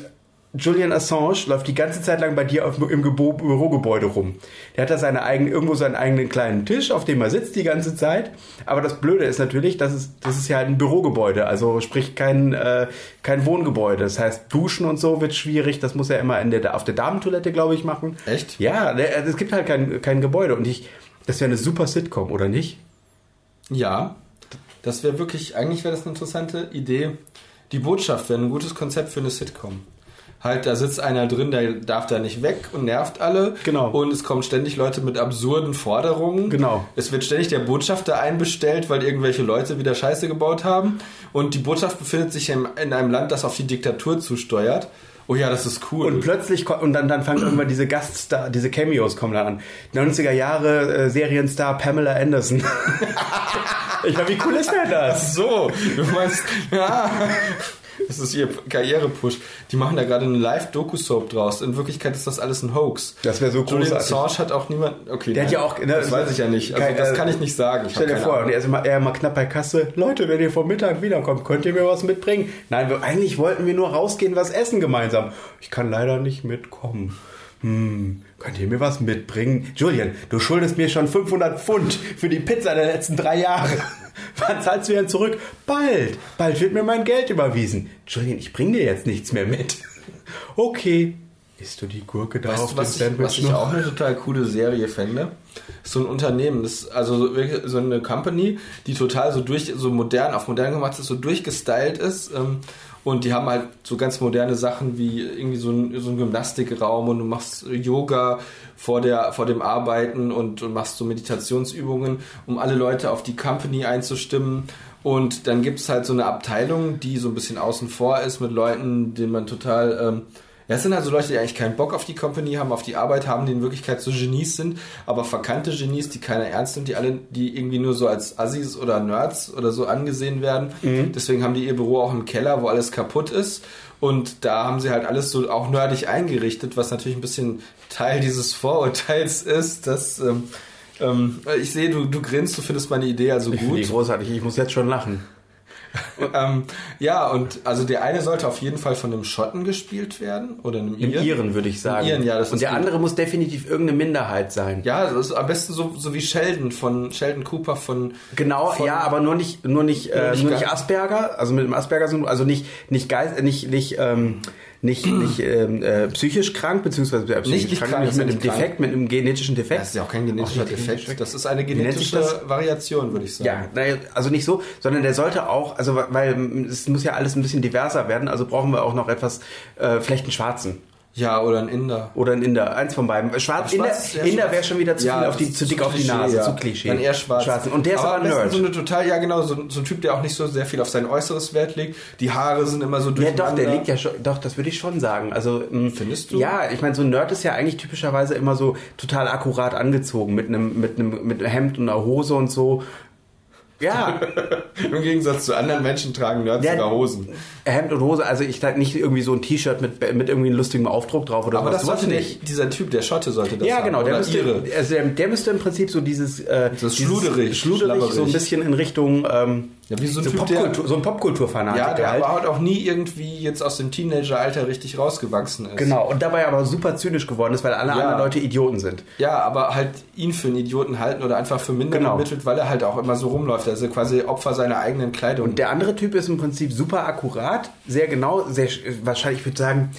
Julian Assange läuft die ganze Zeit lang bei dir auf, im Gebo Bürogebäude rum. Der hat da seine eigenen, irgendwo seinen eigenen kleinen Tisch, auf dem er sitzt die ganze Zeit. Aber das Blöde ist natürlich, dass es, das ist ja halt ein Bürogebäude, also sprich kein, äh, kein Wohngebäude. Das heißt, Duschen und so wird schwierig. Das muss er immer in der, auf der Damentoilette, glaube ich, machen. Echt? Ja, der- es gibt halt kein, kein Gebäude. Und ich, das wäre eine super Sitcom, oder nicht? Ja, das wäre wirklich, eigentlich wäre das eine interessante Idee. Die Botschaft wäre ein gutes Konzept für eine Sitcom. Halt, da sitzt einer drin, der darf da nicht weg und nervt alle. Genau. Und es kommen ständig Leute mit absurden Forderungen. Genau. Es wird ständig der Botschafter einbestellt, weil irgendwelche Leute wieder Scheiße gebaut haben. Und die Botschaft befindet sich in in einem Land, das auf die Diktatur zusteuert. Oh ja, das ist cool. Und plötzlich und dann, dann fangen irgendwann diese Gaststar, diese Cameos kommen dann an. 90er Jahre äh, Serienstar Pamela Anderson. ich meine, wie cool ist denn das? so, du meinst, ja, das ist ihr Karrierepush. Die machen da gerade eine Live-Doku-Soap draus. In Wirklichkeit ist das alles ein Hoax. Das wäre so Julian großartig. Assange hat auch niemand. Okay, Der hat nein, ja auch- ne, das weiß ich ja nicht. Also, kein- das kann ich nicht sagen. Ich Stell dir vor, er ist immer, er immer knapp bei Kasse. Leute, wenn ihr vor Mittag wiederkommt, könnt ihr mir was mitbringen? Nein, wir, eigentlich wollten wir nur rausgehen, was essen gemeinsam. Ich kann leider nicht mitkommen. Hm, könnt ihr mir was mitbringen? Julian, du schuldest mir schon 500 Pfund für die Pizza der letzten drei Jahre. Wann zahlst du denn zurück? Bald. Bald wird mir mein Geld überwiesen. Julian, ich bring dir jetzt nichts mehr mit. Okay. Isst du die Gurke da Weißt auf dem was ich, Sandwich was ich auch eine total coole Serie fände? Ist so ein Unternehmen, das ist also so wirklich so eine Company, die total so durch, so modern, auf modern gemacht ist, so durchgestylt ist. Ähm, und die haben halt so ganz moderne Sachen wie irgendwie so ein, so ein Gymnastikraum und du machst Yoga vor, der, vor dem Arbeiten und, und machst so Meditationsübungen, um alle Leute auf die Company einzustimmen. Und dann gibt es halt so eine Abteilung, die so ein bisschen außen vor ist mit Leuten, denen man total... Ähm, ja, es sind also Leute, die eigentlich keinen Bock auf die Company haben, auf die Arbeit haben, die in Wirklichkeit so Genies sind, aber verkannte Genies, die keiner ernst nimmt, die alle, die irgendwie nur so als Assis oder Nerds oder so angesehen werden. Deswegen haben die ihr Büro auch im Keller, wo alles kaputt ist. Und da haben sie halt alles so auch nerdig eingerichtet, was natürlich ein bisschen Teil dieses Vorurteils ist, dass ähm, ähm, ich sehe, du, du grinst, du findest meine Idee also Ich gut. großartig. Ich muss jetzt schon lachen. ähm, ja, und also der eine sollte auf jeden Fall von einem Schotten gespielt werden oder einem Im Iren. Iren würde ich sagen. Iren, ja, das Und ist der gut. andere muss definitiv irgendeine Minderheit sein. Ja, das ist am besten so, so wie Sheldon von Sheldon Cooper von Genau, von, ja, aber nur nicht, nur nicht, äh, nicht nur nicht. Asperger, also mit dem Asperger sind, also nicht, nicht Geist, nicht, nicht, ähm, nicht, nicht ähm, äh, psychisch krank, beziehungsweise äh, psychisch nicht krank, krank, nicht mit einem nicht krank. Defekt, mit einem genetischen Defekt. Das ist ja auch kein genetischer Auch nicht Defekt. Das ist eine genetische? Variation, würde ich sagen. Ja, naja, also nicht so, sondern der sollte auch, also weil es muss ja alles ein bisschen diverser werden, also brauchen wir auch noch etwas, äh, vielleicht einen Schwarzen. Ja, oder ein Inder. Oder ein Inder, eins von beiden. Schwarz, Aber Inder, schwarz- ja, Inder schwarz- wäre schon wieder zu Ja, viel auf die, zu dick zu auf die Nase, ja. zu Klischee. Dann eher schwarz. Schwarzen. Und der ist aber, am ein Nerd. so eine total, ja genau, so, so ein Typ, der auch nicht so sehr viel auf sein Äußeres Wert legt. Die Haare sind immer so Ja, durcheinander. doch, der liegt ja schon, doch, das würde ich schon sagen. Also, ähm, Findest du? Ja, ich meine, so ein Nerd ist ja eigentlich typischerweise immer so total akkurat angezogen, mit einem, mit einem, mit einem Hemd und einer Hose und so. Ja, Im Gegensatz zu anderen Menschen tragen Nerds Ja, sogar Hosen. Hemd und Hose, also ich sag nicht irgendwie so ein T-Shirt mit, mit irgendwie einem lustigen Aufdruck drauf oder Aber sowas. das sollte nicht. dieser Typ, der Schotte sollte das Ja, haben. genau, der müsste, also der, der müsste im Prinzip so dieses, äh, Das dieses schluderig, schluderig so ein bisschen in Richtung ähm, Ja, wie so ein Typ, Popkultur, der- so ein Popkulturfanatiker Ja, der halt. aber halt auch nie irgendwie jetzt aus dem Teenageralter richtig rausgewachsen ist. Genau, und dabei aber super zynisch geworden ist, weil alle Ja. anderen Leute Idioten sind. Ja, aber halt ihn für einen Idioten halten oder einfach für minder Genau. bemittelt, weil er halt auch immer so rumläuft. Also quasi Opfer seiner eigenen Kleidung. Und der andere Typ ist im Prinzip super akkurat, sehr genau, sehr sch- wahrscheinlich, ich würde sagen,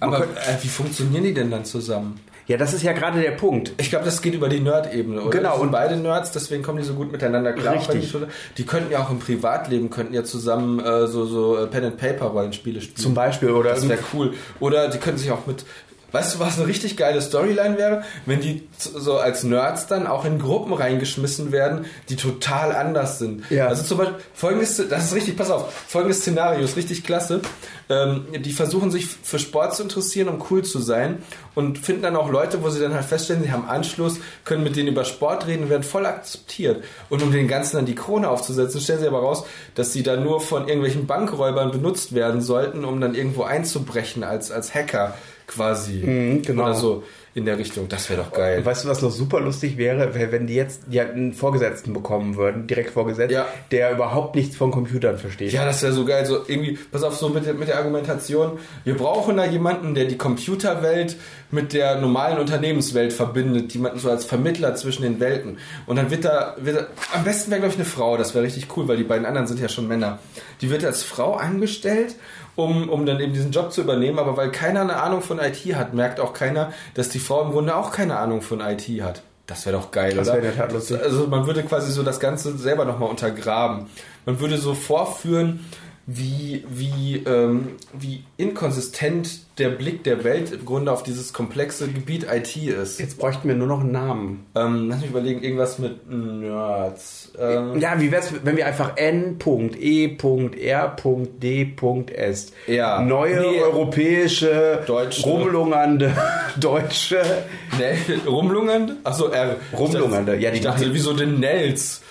aber könnte- äh, wie funktionieren die denn dann zusammen? Ja, das ist ja gerade der Punkt. Ich glaube, das geht über die Nerd-Ebene, oder? Genau, und- beide Nerds, deswegen kommen die so gut miteinander klar. Richtig. Die, könnten ja auch im Privatleben könnten ja zusammen äh, so so äh, Pen and Paper Rollenspiele spielen. Zum Beispiel, oder Das wäre cool. Oder die können sich auch mit. Weißt du, was eine richtig geile Storyline wäre? Wenn die so als Nerds dann auch in Gruppen reingeschmissen werden, die total anders sind. Ja. Also zum Beispiel, folgendes, das ist richtig, pass auf, folgendes Szenario ist richtig klasse. Ähm, die versuchen sich für Sport zu interessieren, um cool zu sein und finden dann auch Leute, wo sie dann halt feststellen, sie haben Anschluss, können mit denen über Sport reden und werden voll akzeptiert. Und um den Ganzen dann die Krone aufzusetzen, stellen sie aber raus, dass sie dann nur von irgendwelchen Bankräubern benutzt werden sollten, um dann irgendwo einzubrechen als, als Hacker quasi. Mhm, genau. Oder so in der Richtung. Das wäre doch geil. Weißt du, was noch super lustig wäre, wär, wenn die jetzt ja, einen Vorgesetzten bekommen würden, direkt vorgesetzt, Ja. der überhaupt nichts von Computern versteht. Ja, das wäre so geil. So irgendwie, pass auf, so mit mit der Argumentation, wir brauchen da jemanden, der die Computerwelt mit der normalen Unternehmenswelt verbindet, jemanden so als Vermittler zwischen den Welten. Und dann wird da, wird da am besten wäre, glaube ich, eine Frau, das wäre richtig cool, weil die beiden anderen sind ja schon Männer. Die wird als Frau angestellt, um, um dann eben diesen Job zu übernehmen, aber weil keiner eine Ahnung von IT hat, merkt auch keiner, dass die Frau im Grunde auch keine Ahnung von IT hat. Das wäre doch geil, Das oder? wäre Tat lustig. Also man würde quasi so das Ganze selber nochmal untergraben. Man würde so vorführen, wie, wie, ähm, wie inkonsistent der Blick der Welt im Grunde auf dieses komplexe Gebiet IT ist. Jetzt bräuchten wir nur noch einen Namen. Ähm, lass mich überlegen, irgendwas mit Nerds. Ähm, Ja, wie wär's, wenn wir einfach N.E.R.D.S. Ja. Neue Nee. europäische, Deutsche. rumlungernde Deutsche. Ne, rumlungernde? Achso, R. Rumlungernde, ja, die- Ich dachte, wieso denn Nels?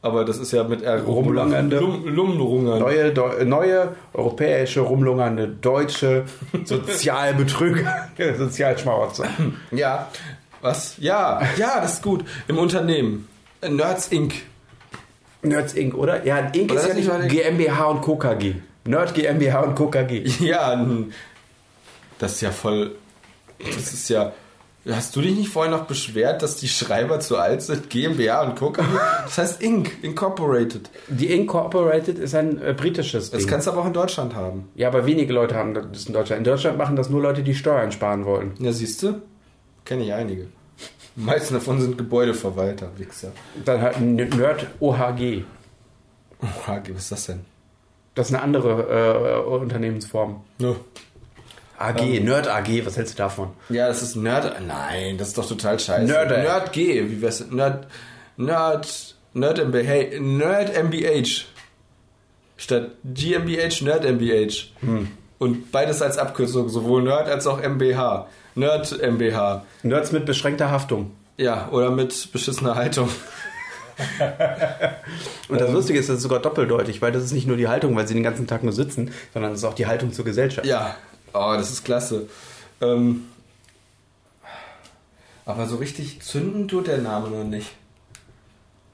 Aber das ist ja mit. Rumlungernde. Lum, Lumlungern. Neue, Deu- neue europäische, rumlungernde deutsche Sozialbetrüger, Sozialschmarotzer. Ja. Was? Ja, ja, das ist gut. Im Unternehmen. Nerds Inc. Nerds Inc., oder? Ja, Inc. Oder ist ja nicht mal- GmbH und Co. KG. Nerd GmbH und Co. KG. Ja, das ist ja voll. Das ist ja. Hast du dich nicht vorhin noch beschwert, dass die Schreiber zu alt sind? GmbH und Co. Das heißt Inc. Incorporated. Die Incorporated ist ein äh, britisches Das Ding. kannst du aber auch in Deutschland haben. Ja, aber wenige Leute haben das in Deutschland. In Deutschland machen das nur Leute, die Steuern sparen wollen. Ja, siehst du? Kenne ich einige. Die meisten davon sind Gebäudeverwalter, Wichser. Dann halt Nerd OHG. Oh, was ist das denn? Das ist eine andere äh, Unternehmensform. No. AG, Nerd AG, was hältst du davon? Ja, das ist Nerd. Nein, das ist doch total scheiße. Nerd. Nerd G, wie wär's? Nerd. Nerd. Nerd MBH. Nerd MBH. Statt GmbH, Nerd MBH. Und beides als Abkürzung, sowohl Nerd als auch MBH. Nerd MBH. Nerds mit beschränkter Haftung. Ja, oder mit beschissener Haltung. Und das Lustige ist, das ist sogar doppeldeutig, weil das ist nicht nur die Haltung, weil sie den ganzen Tag nur sitzen, sondern das ist auch die Haltung zur Gesellschaft. Ja, oh, das ist klasse. Ähm, aber so richtig zünden tut der Name noch nicht.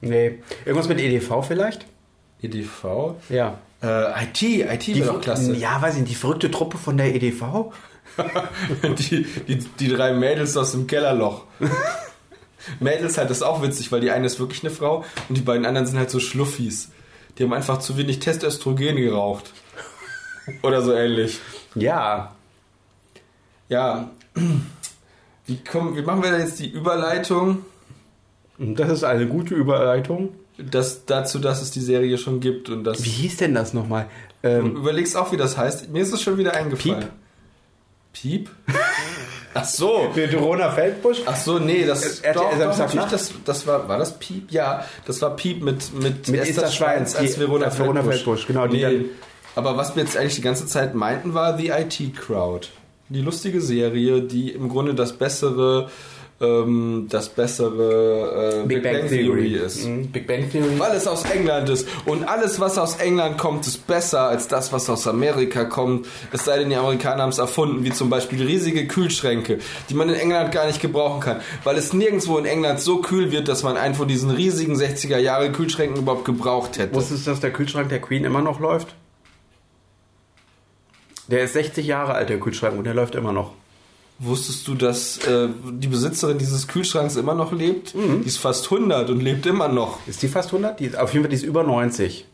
Nee. Irgendwas mit EDV vielleicht? EDV? Ja. Äh, IT, IT wäre doch klasse. Ja, weiß ich nicht, die verrückte Truppe von der EDV? die, die, die drei Mädels aus dem Kellerloch. Mädels halt, das ist auch witzig, weil die eine ist wirklich eine Frau und die beiden anderen sind halt so Schluffis. Die haben einfach zu wenig Testöstrogen geraucht. Oder so ähnlich. Ja. Ja, wie, kommen, wie machen wir da jetzt die Überleitung? Das ist eine gute Überleitung. Das, dazu, dass es die Serie schon gibt und das. Wie hieß denn das nochmal? Ähm, du überlegst auch, wie das heißt. Mir ist es schon wieder eingefallen. Piep? Piep? Ach so. Verona Feldbusch? Ach so, nee, das, er, doch, er, doch, das, das war, war das Piep? Ja, das war Piep mit, mit, mit Esther Schweins als Verona, Verona Feldbusch. Genau, die nee, aber was wir jetzt eigentlich die ganze Zeit meinten, war The IT Crowd. Die lustige Serie, die im Grunde das bessere ähm, das bessere äh, Big, Big Bang, Bang Theory. Theory, ist. Mhm. Big Bang Theory. Weil es aus England ist. Und alles, was aus England kommt, ist besser als das, was aus Amerika kommt. Es sei denn, die Amerikaner haben es erfunden, wie zum Beispiel riesige Kühlschränke, die man in England gar nicht gebrauchen kann. Weil es nirgendwo in England so kühl wird, dass man einen von diesen riesigen 60er Jahre Kühlschränken überhaupt gebraucht hätte. Wusstest du, dass der Kühlschrank der Queen immer noch läuft? Der ist 60 Jahre alt, der Kühlschrank, und der läuft immer noch. Wusstest du, dass äh, die Besitzerin dieses Kühlschranks immer noch lebt? Mhm. Die ist fast 100 und lebt immer noch. Ist die fast 100? Die ist, auf jeden Fall, die ist über 90.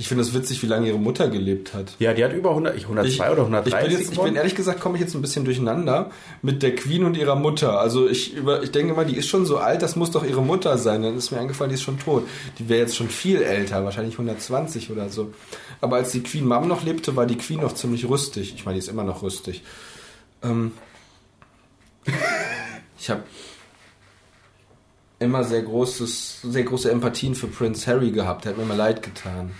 Ich finde es witzig, wie lange ihre Mutter gelebt hat. Ja, die hat über 100, 102 ich, oder 130 ich bin, jetzt, ich bin ehrlich gesagt, komme ich jetzt ein bisschen durcheinander mit der Queen und ihrer Mutter. Also ich, über, ich denke mal, die ist schon so alt, das muss doch ihre Mutter sein. Dann ist mir eingefallen, die ist schon tot. Die wäre jetzt schon viel älter, wahrscheinlich 120 oder so. Aber als die Queen Mom noch lebte, war die Queen noch ziemlich rüstig. Ich meine, die ist immer noch rüstig. Ähm, ich habe immer sehr großes, sehr große Empathien für Prince Harry gehabt. Er hat mir immer leid getan.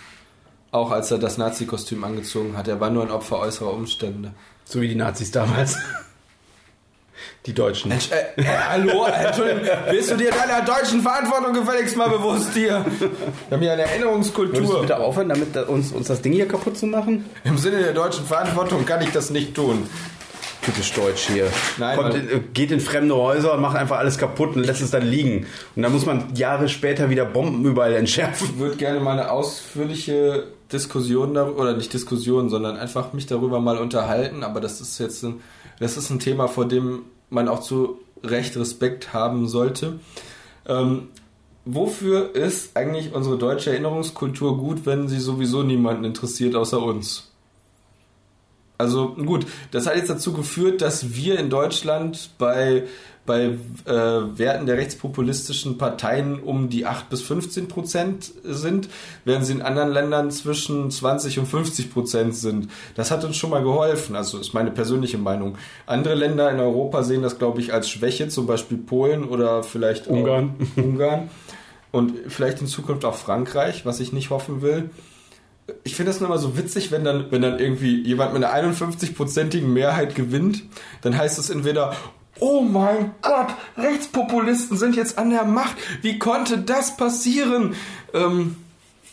Auch als er das Nazi-Kostüm angezogen hat. Er war nur ein Opfer äußerer Umstände. So wie die Nazis damals. Die Deutschen. Mensch, äh, äh, hallo, Entschuldigung, bist du dir deiner deutschen Verantwortung gefälligst mal bewusst hier? Wir haben hier eine Erinnerungskultur. Würdest du bitte aufhören, damit uns, uns das Ding hier kaputt zu machen? Im Sinne der deutschen Verantwortung kann ich das nicht tun. Typisch deutsch hier. Nein, Kommt in, geht in fremde Häuser und macht einfach alles kaputt und lässt es dann liegen. Und dann muss man Jahre später wieder Bomben überall entschärfen. Ich würde gerne mal eine ausführliche Diskussion darüber, oder nicht Diskussion, sondern einfach mich darüber mal unterhalten. Aber das ist jetzt ein, das ist ein Thema, vor dem man auch zu Recht Respekt haben sollte. Ähm, wofür ist eigentlich unsere deutsche Erinnerungskultur gut, wenn sie sowieso niemanden interessiert außer uns? Also gut, das hat jetzt dazu geführt, dass wir in Deutschland bei, bei äh, Werten der rechtspopulistischen Parteien um die 8 bis 15 Prozent sind, während sie in anderen Ländern zwischen 20 und 50 Prozent sind. Das hat uns schon mal geholfen, also ist meine persönliche Meinung. Andere Länder in Europa sehen das, glaube ich, als Schwäche, zum Beispiel Polen oder vielleicht Ungarn. Ungarn. Und vielleicht in Zukunft auch Frankreich, was ich nicht hoffen will ich finde das nur immer so witzig, wenn dann, wenn dann irgendwie jemand mit einer 51-prozentigen Mehrheit gewinnt, dann heißt es entweder, oh mein Gott, Rechtspopulisten sind jetzt an der Macht. Wie konnte das passieren? Ähm,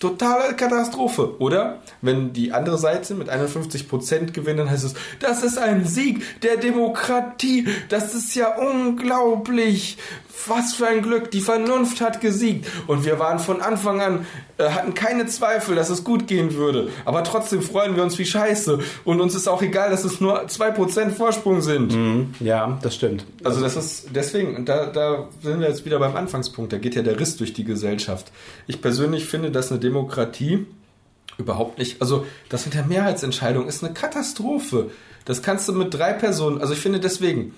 totale Katastrophe, oder? Wenn die andere Seite mit 51% gewinnt, dann heißt es, das ist ein Sieg der Demokratie. Das ist ja unglaublich was für ein Glück, die Vernunft hat gesiegt und wir waren von Anfang an, äh, hatten keine Zweifel, dass es gut gehen würde, aber trotzdem freuen wir uns wie scheiße und uns ist auch egal, dass es nur 2% Vorsprung sind. Mhm. Ja, das stimmt. Also das ist deswegen, da, da sind wir jetzt wieder beim Anfangspunkt, da geht ja der Riss durch die Gesellschaft. Ich persönlich finde, dass eine Demokratie überhaupt nicht, also das mit der Mehrheitsentscheidung ist eine Katastrophe. Das kannst du mit drei Personen, also ich finde deswegen,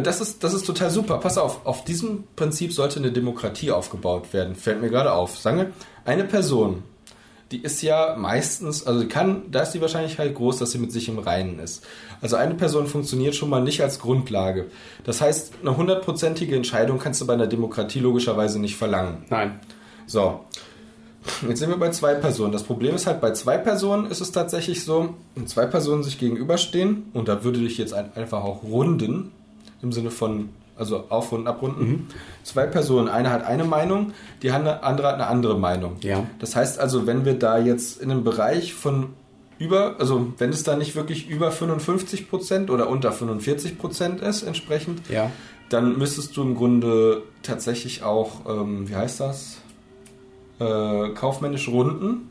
das ist, das ist total super. Pass auf, auf diesem Prinzip sollte eine Demokratie aufgebaut werden. Fällt mir gerade auf. Sagen eine Person, die ist ja meistens, also kann, da ist die Wahrscheinlichkeit groß, dass sie mit sich im Reinen ist. Also eine Person funktioniert schon mal nicht als Grundlage. Das heißt, eine hundertprozentige Entscheidung kannst du bei einer Demokratie logischerweise nicht verlangen. Nein. So. Jetzt sind wir bei zwei Personen. Das Problem ist halt, bei zwei Personen ist es tatsächlich so, wenn zwei Personen sich gegenüberstehen, und da würde ich jetzt einfach auch runden, im Sinne von, also aufrunden, abrunden. Mhm. Zwei Personen, eine hat eine Meinung, die andere hat eine andere Meinung. Ja. Das heißt also, wenn wir da jetzt in einem Bereich von über, also wenn es da nicht wirklich über 55 Prozent oder unter 45 Prozent ist entsprechend, ja. dann müsstest du im Grunde tatsächlich auch, ähm, wie heißt das, äh, kaufmännisch runden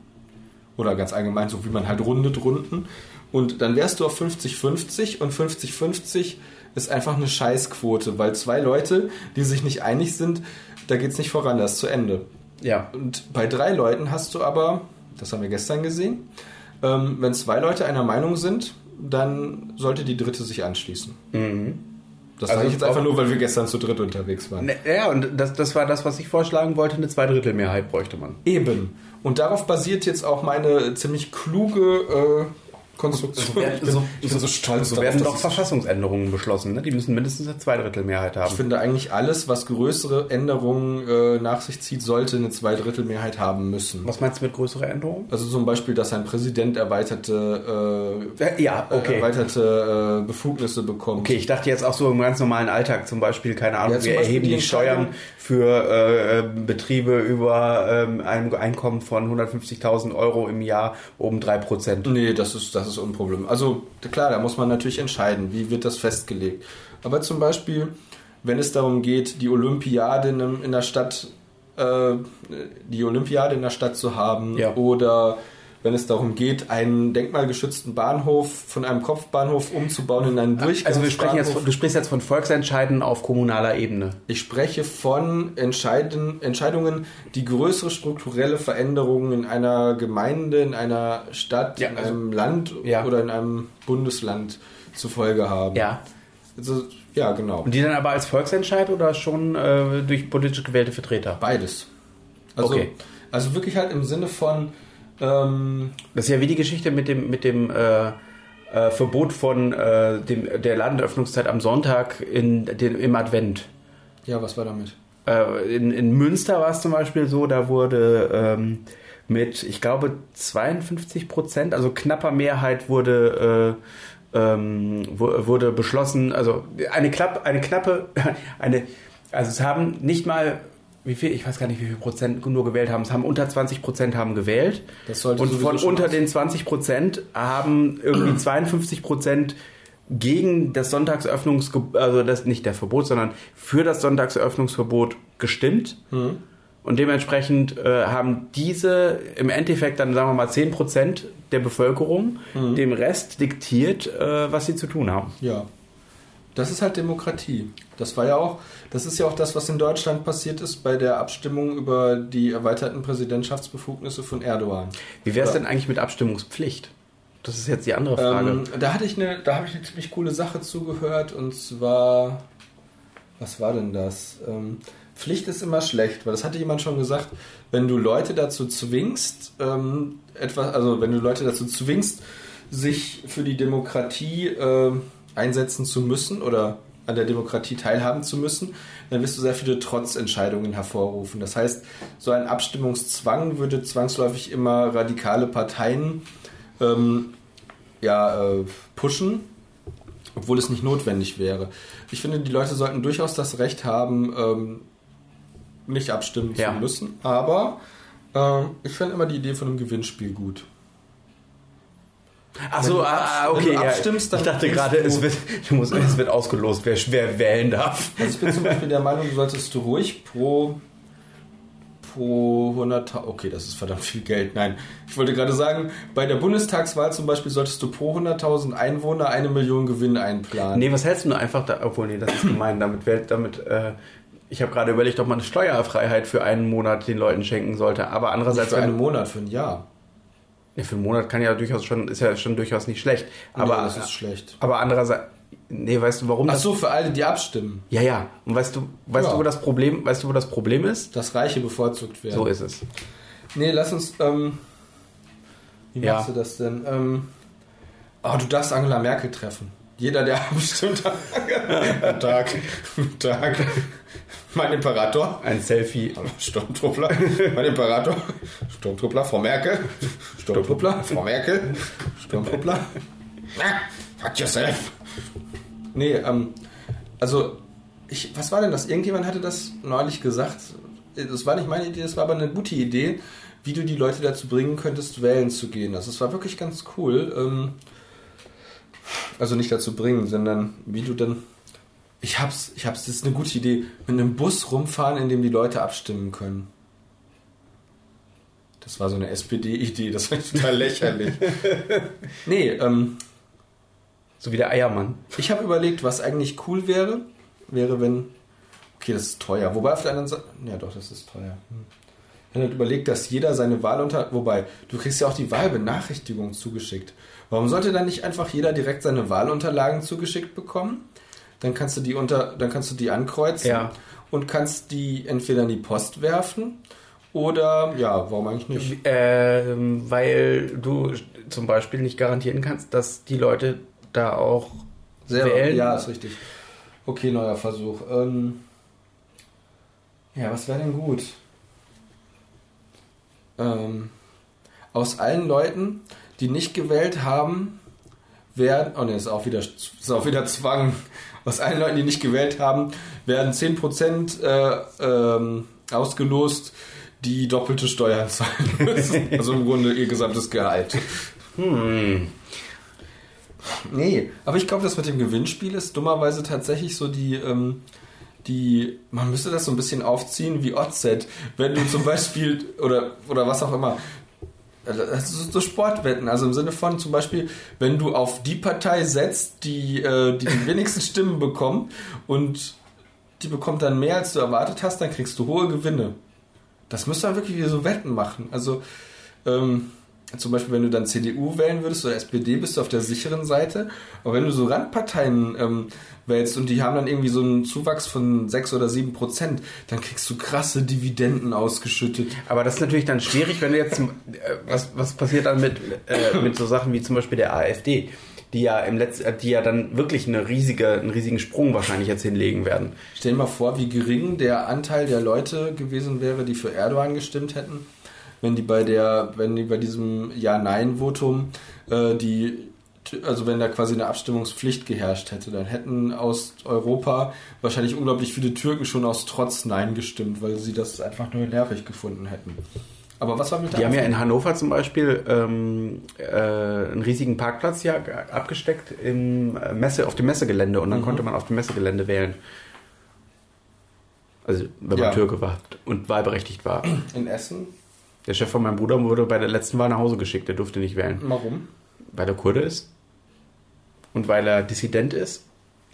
oder ganz allgemein, so wie man halt rundet, runden. Und dann wärst du auf 50-50 und 50-50 ist einfach eine Scheißquote, weil zwei Leute, die sich nicht einig sind, da geht es nicht voran, das ist zu Ende. Ja. Und bei drei Leuten hast du aber, das haben wir gestern gesehen, ähm, wenn zwei Leute einer Meinung sind, dann sollte die dritte sich anschließen. Mhm. Das Also sage ich jetzt einfach nur, weil wir gestern zu dritt unterwegs waren. Ne, Ja, und das, das war das, was ich vorschlagen wollte. Eine Zweidrittelmehrheit bräuchte man. Eben. Und darauf basiert jetzt auch meine ziemlich kluge äh, Konstruktion. So werden- ich, so- ich bin so stolz So werden doch ich- Verfassungsänderungen beschlossen. Ne? Die müssen mindestens eine Zweidrittelmehrheit Ich haben. finde eigentlich alles, was größere Änderungen äh, nach sich zieht, sollte eine Zweidrittelmehrheit haben müssen. Was meinst du mit größerer Änderung? Also zum Beispiel, dass ein Präsident erweiterte, Äh, ja, okay. erweiterte äh, Befugnisse bekommt. Okay, ich dachte jetzt auch so im ganz normalen Alltag zum Beispiel, keine Ahnung, Ja, wir erheben die Steuern für äh, äh, Betriebe über ähm, einem Einkommen von 150.000 Euro im Jahr um 3%. Nee, das ist, das ist unproblem. Also klar, da muss man natürlich entscheiden, wie wird das festgelegt. Aber zum Beispiel, wenn es darum geht, die Olympiade in der Stadt, äh, die Olympiade in der Stadt zu haben, Ja. oder wenn es darum geht, einen denkmalgeschützten Bahnhof von einem Kopfbahnhof umzubauen in einen Durchgangsbahnhof. Also wir sprechen jetzt, von- du sprichst jetzt von Volksentscheiden auf kommunaler Ebene. Ich spreche von Entscheiden, Entscheidungen, die größere strukturelle Veränderungen in einer Gemeinde, in einer Stadt, Ja, in also- einem Land Ja. oder in einem Bundesland zur Folge haben. Ja. Also, ja, genau. Und die dann aber als Volksentscheid oder schon äh, durch politisch gewählte Vertreter? Beides. Also, Okay. also wirklich halt im Sinne von, ähm, Das ist ja wie die Geschichte mit dem, mit dem äh, äh, Verbot von äh, dem, der Ladenöffnungszeit am Sonntag in, den, im Advent. ja, was war damit? Äh, in, in Münster war es zum Beispiel so, da wurde ähm, mit, ich glaube, 52 Prozent, also knapper Mehrheit wurde, äh, ähm, wu- wurde beschlossen, also eine, Klapp, eine knappe, eine, also es haben nicht mal, wie viel, ich weiß gar nicht, wie viel Prozent nur gewählt haben, es haben unter 20 Prozent haben gewählt. Das sollte Und von unter den 20 Prozent haben irgendwie 52 Prozent gegen das Sonntagsöffnungsgebot, also das nicht der Verbot, sondern für das Sonntagsöffnungsverbot gestimmt. Hm. Und dementsprechend äh, haben diese im Endeffekt dann, sagen wir mal, 10 Prozent der Bevölkerung Hm. dem Rest diktiert, äh, was sie zu tun haben. Ja. Das ist halt Demokratie. Das war ja auch, das ist ja auch das, was in Deutschland passiert ist bei der Abstimmung über die erweiterten Präsidentschaftsbefugnisse von Erdogan. Wie wäre es denn eigentlich mit Abstimmungspflicht? Das ist jetzt die andere Frage. Ähm, da hatte ich eine, da habe ich eine ziemlich coole Sache zugehört und zwar, was war denn das? Ähm, Pflicht ist immer schlecht, weil das hatte jemand schon gesagt, wenn du Leute dazu zwingst, ähm, etwas, also wenn du Leute dazu zwingst, sich für die Demokratie äh, einsetzen zu müssen oder an der Demokratie teilhaben zu müssen, dann wirst du sehr viele Trotzentscheidungen hervorrufen. Das heißt, so ein Abstimmungszwang würde zwangsläufig immer radikale Parteien ähm, ja, äh, pushen, obwohl es nicht notwendig wäre. Ich finde, die Leute sollten durchaus das Recht haben, ähm, nicht abstimmen Ja. zu müssen, aber ähm, ich finde immer die Idee von einem Gewinnspiel gut. Ach wenn so, du ah, abst- okay. wenn du abstimmst, dann ich dachte gerade, du- es wird, du musst, es wird ausgelost, wer, wer wählen darf. Also ich bin zum Beispiel der Meinung, du solltest ruhig pro pro 100.000, okay, das ist verdammt viel Geld. Nein, ich wollte gerade sagen, bei der Bundestagswahl zum Beispiel solltest du pro 100.000 Einwohner eine Million Gewinn einplanen. Nee, was hältst du nur einfach da, obwohl, nee, das ist gemein, damit, wär- damit äh, ich habe gerade überlegt, ob man Steuerfreiheit für einen Monat den Leuten schenken sollte, aber Nicht andererseits für einen ein, Monat, für ein Jahr. Ja, für einen Monat kann ja durchaus schon, ist ja schon durchaus nicht schlecht, aber, nee, das ist schlecht. aber andererseits, nee, weißt du, warum Ach so, für alle, die abstimmen, ja, ja, und weißt du, weißt Ja. du, wo das Problem, weißt du, wo das Problem ist? dass Reiche bevorzugt werden. So ist es. Nee, lass uns, ähm, wie Ja. machst du das denn? Ähm, oh, du darfst Angela Merkel treffen. Jeder, der abstimmt, Tag, Tag. Mein Imperator. Ein Selfie. Sturmtruppler. Mein Imperator. Sturmtruppler, Frau Merkel. Sturmtruppler, Frau Merkel. Sturmtruppler. Fuck yourself. Nee, ähm, also, ich, was war denn das? Irgendjemand hatte das neulich gesagt. Das war nicht meine Idee, das war aber eine gute Idee, wie du die Leute dazu bringen könntest, wählen zu gehen. Also, es war wirklich ganz cool. Ähm, also nicht dazu bringen, sondern wie du dann. Ich hab's, ich hab's, das ist eine gute Idee. Mit einem Bus rumfahren, in dem die Leute abstimmen können. Das war so eine SPD-Idee, das war total lächerlich. nee, ähm, So wie der Eiermann. ich habe überlegt, was eigentlich cool wäre, wäre, wenn. Okay, das ist teuer. Wobei auf der anderen Seite. Ja, doch, das ist teuer. Hm. wenn man überlegt, dass jeder seine Wahl unter, wobei, du kriegst ja auch die Wahlbenachrichtigung zugeschickt. Warum sollte dann nicht einfach jeder direkt seine Wahlunterlagen zugeschickt bekommen? Dann kannst du die unter, dann kannst du die ankreuzen Ja. und kannst die entweder in die Post werfen oder, ja, warum eigentlich nicht? Ähm, weil du zum Beispiel nicht garantieren kannst, dass die Leute da auch Selber, wählen. ja, ist richtig. Okay, neuer Versuch. Ähm, ja, was wäre denn gut? Ähm, aus allen Leuten, die nicht gewählt haben, werden. Oh ne, ist auch wieder, ist auch wieder Zwang. Aus allen Leuten, die nicht gewählt haben, werden 10% äh, ähm, ausgelost, die doppelte Steuern zahlen müssen. also im Grunde ihr gesamtes Gehalt. Hm. Nee, aber ich glaube, das mit dem Gewinnspiel ist dummerweise tatsächlich so die, ähm, die, man müsste das so ein bisschen aufziehen wie Oddset. Wenn du zum Beispiel, oder, oder was auch immer, das ist so Sportwetten, also im Sinne von zum Beispiel, wenn du auf die Partei setzt, die äh, die, die wenigsten Stimmen bekommt und die bekommt dann mehr, als du erwartet hast, dann kriegst du hohe Gewinne. Das müsste man wirklich wie so Wetten machen. Also ähm, zum Beispiel, wenn du dann CDU wählen würdest oder SPD, bist du auf der sicheren Seite. Aber wenn du so Randparteien ähm, wählst und die haben dann irgendwie so einen Zuwachs von 6 oder 7 Prozent, dann kriegst du krasse Dividenden ausgeschüttet. Aber das ist natürlich dann schwierig, wenn du jetzt, äh, was, was passiert dann mit, äh, mit so Sachen wie zum Beispiel der AfD, die ja im Letz äh, die ja dann wirklich eine riesige, einen riesigen Sprung wahrscheinlich jetzt hinlegen werden. Stell dir mal vor, wie gering der Anteil der Leute gewesen wäre, die für Erdogan gestimmt hätten, wenn die bei der, wenn die bei diesem Ja-Nein-Votum äh, die also wenn da quasi eine Abstimmungspflicht geherrscht hätte, dann hätten aus Europa wahrscheinlich unglaublich viele Türken schon aus Trotz Nein gestimmt, weil sie das einfach nur nervig gefunden hätten. Aber was war mit der Die haben ja in Hannover zum Beispiel ähm, äh, einen riesigen Parkplatz ja ge- abgesteckt im äh, Messe, auf dem Messegelände und dann konnte man auf dem Messegelände wählen. Also wenn man Ja. Türke war und wahlberechtigt war. in Essen? Der Chef von meinem Bruder wurde bei der letzten Wahl nach Hause geschickt, der durfte nicht wählen. Warum? Weil er Kurde ist und weil er Dissident ist.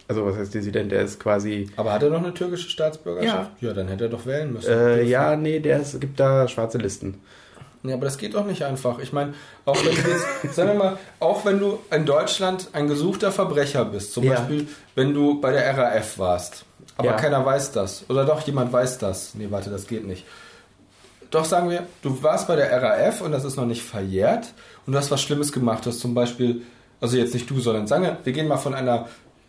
Also was heißt Dissident? Er ist quasi... Aber hat er noch eine türkische Staatsbürgerschaft? Ja, dann hätte er doch wählen müssen. Äh, ja, nee, der ist, gibt da schwarze Listen. Ja, aber das geht doch nicht einfach. Ich meine, auch wenn du jetzt, sagen wir mal, auch wenn du in Deutschland ein gesuchter Verbrecher bist, zum Ja. Beispiel, wenn du bei der RAF warst, aber Ja. keiner weiß das. Oder doch, jemand weiß das. Nee, warte, das geht nicht. Doch sagen wir, du warst bei der RAF und das ist noch nicht verjährt und du hast was Schlimmes gemacht. Du hast zum Beispiel, also jetzt nicht du, sondern sagen wir, wir gehen mal von einer,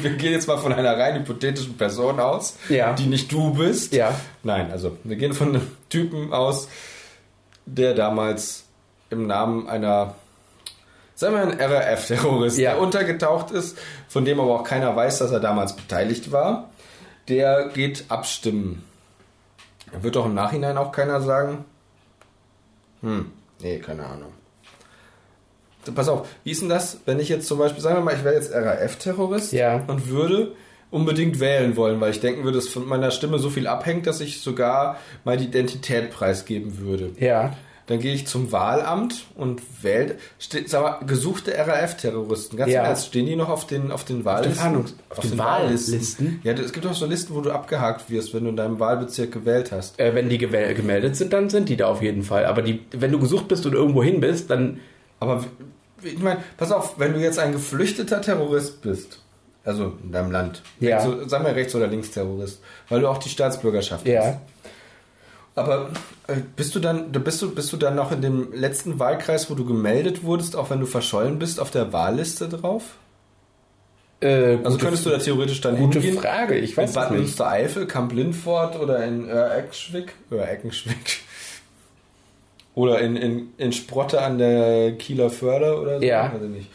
wir gehen jetzt mal von einer rein hypothetischen Person aus, Ja. die nicht du bist. Ja. Nein, also wir gehen von einem Typen aus, der damals im Namen einer, sagen wir ein RAF-Terrorist, Ja. der untergetaucht ist, von dem aber auch keiner weiß, dass er damals beteiligt war, der geht abstimmen. Wird doch im Nachhinein auch keiner sagen, hm, nee, keine Ahnung. Pass auf, wie ist denn das, wenn ich jetzt zum Beispiel, sagen wir mal, ich wäre jetzt RAF-Terrorist Ja. und würde unbedingt wählen wollen, weil ich denken würde, dass von meiner Stimme so viel abhängt, dass ich sogar meine Identität preisgeben würde. Ja. Dann gehe ich zum Wahlamt und wähle, sag gesuchte RAF-Terroristen. Ganz Ja. Ernst, stehen die noch auf den, auf den Wahllisten? Fahndungs- auf den Wahllisten? Ja, es gibt auch so Listen, wo du abgehakt wirst, wenn du in deinem Wahlbezirk gewählt hast. Äh, wenn die gemeldet sind, dann sind die da auf jeden Fall. Aber die, wenn du gesucht bist und irgendwo hin bist, dann Aber ich meine, pass auf, wenn du jetzt ein geflüchteter Terrorist bist, also in deinem Land, Ja. rechts, sagen wir Rechts- oder Linksterrorist, weil du auch die Staatsbürgerschaft hast. Aber äh, bist du dann, da bist du, bist du dann noch in dem letzten Wahlkreis, wo du gemeldet wurdest, auch wenn du verschollen bist, auf der Wahlliste drauf? Äh, Also könntest du da theoretisch dann gute hingehen? Frage. Ich weiß in Bad nicht. Münstereifel, Kamp Lindfort oder in Öreckenschwick, Öreckenschwick. Oder in, in, in Sprotte an der Kieler Förde oder so. Ja. Weiß ich nicht.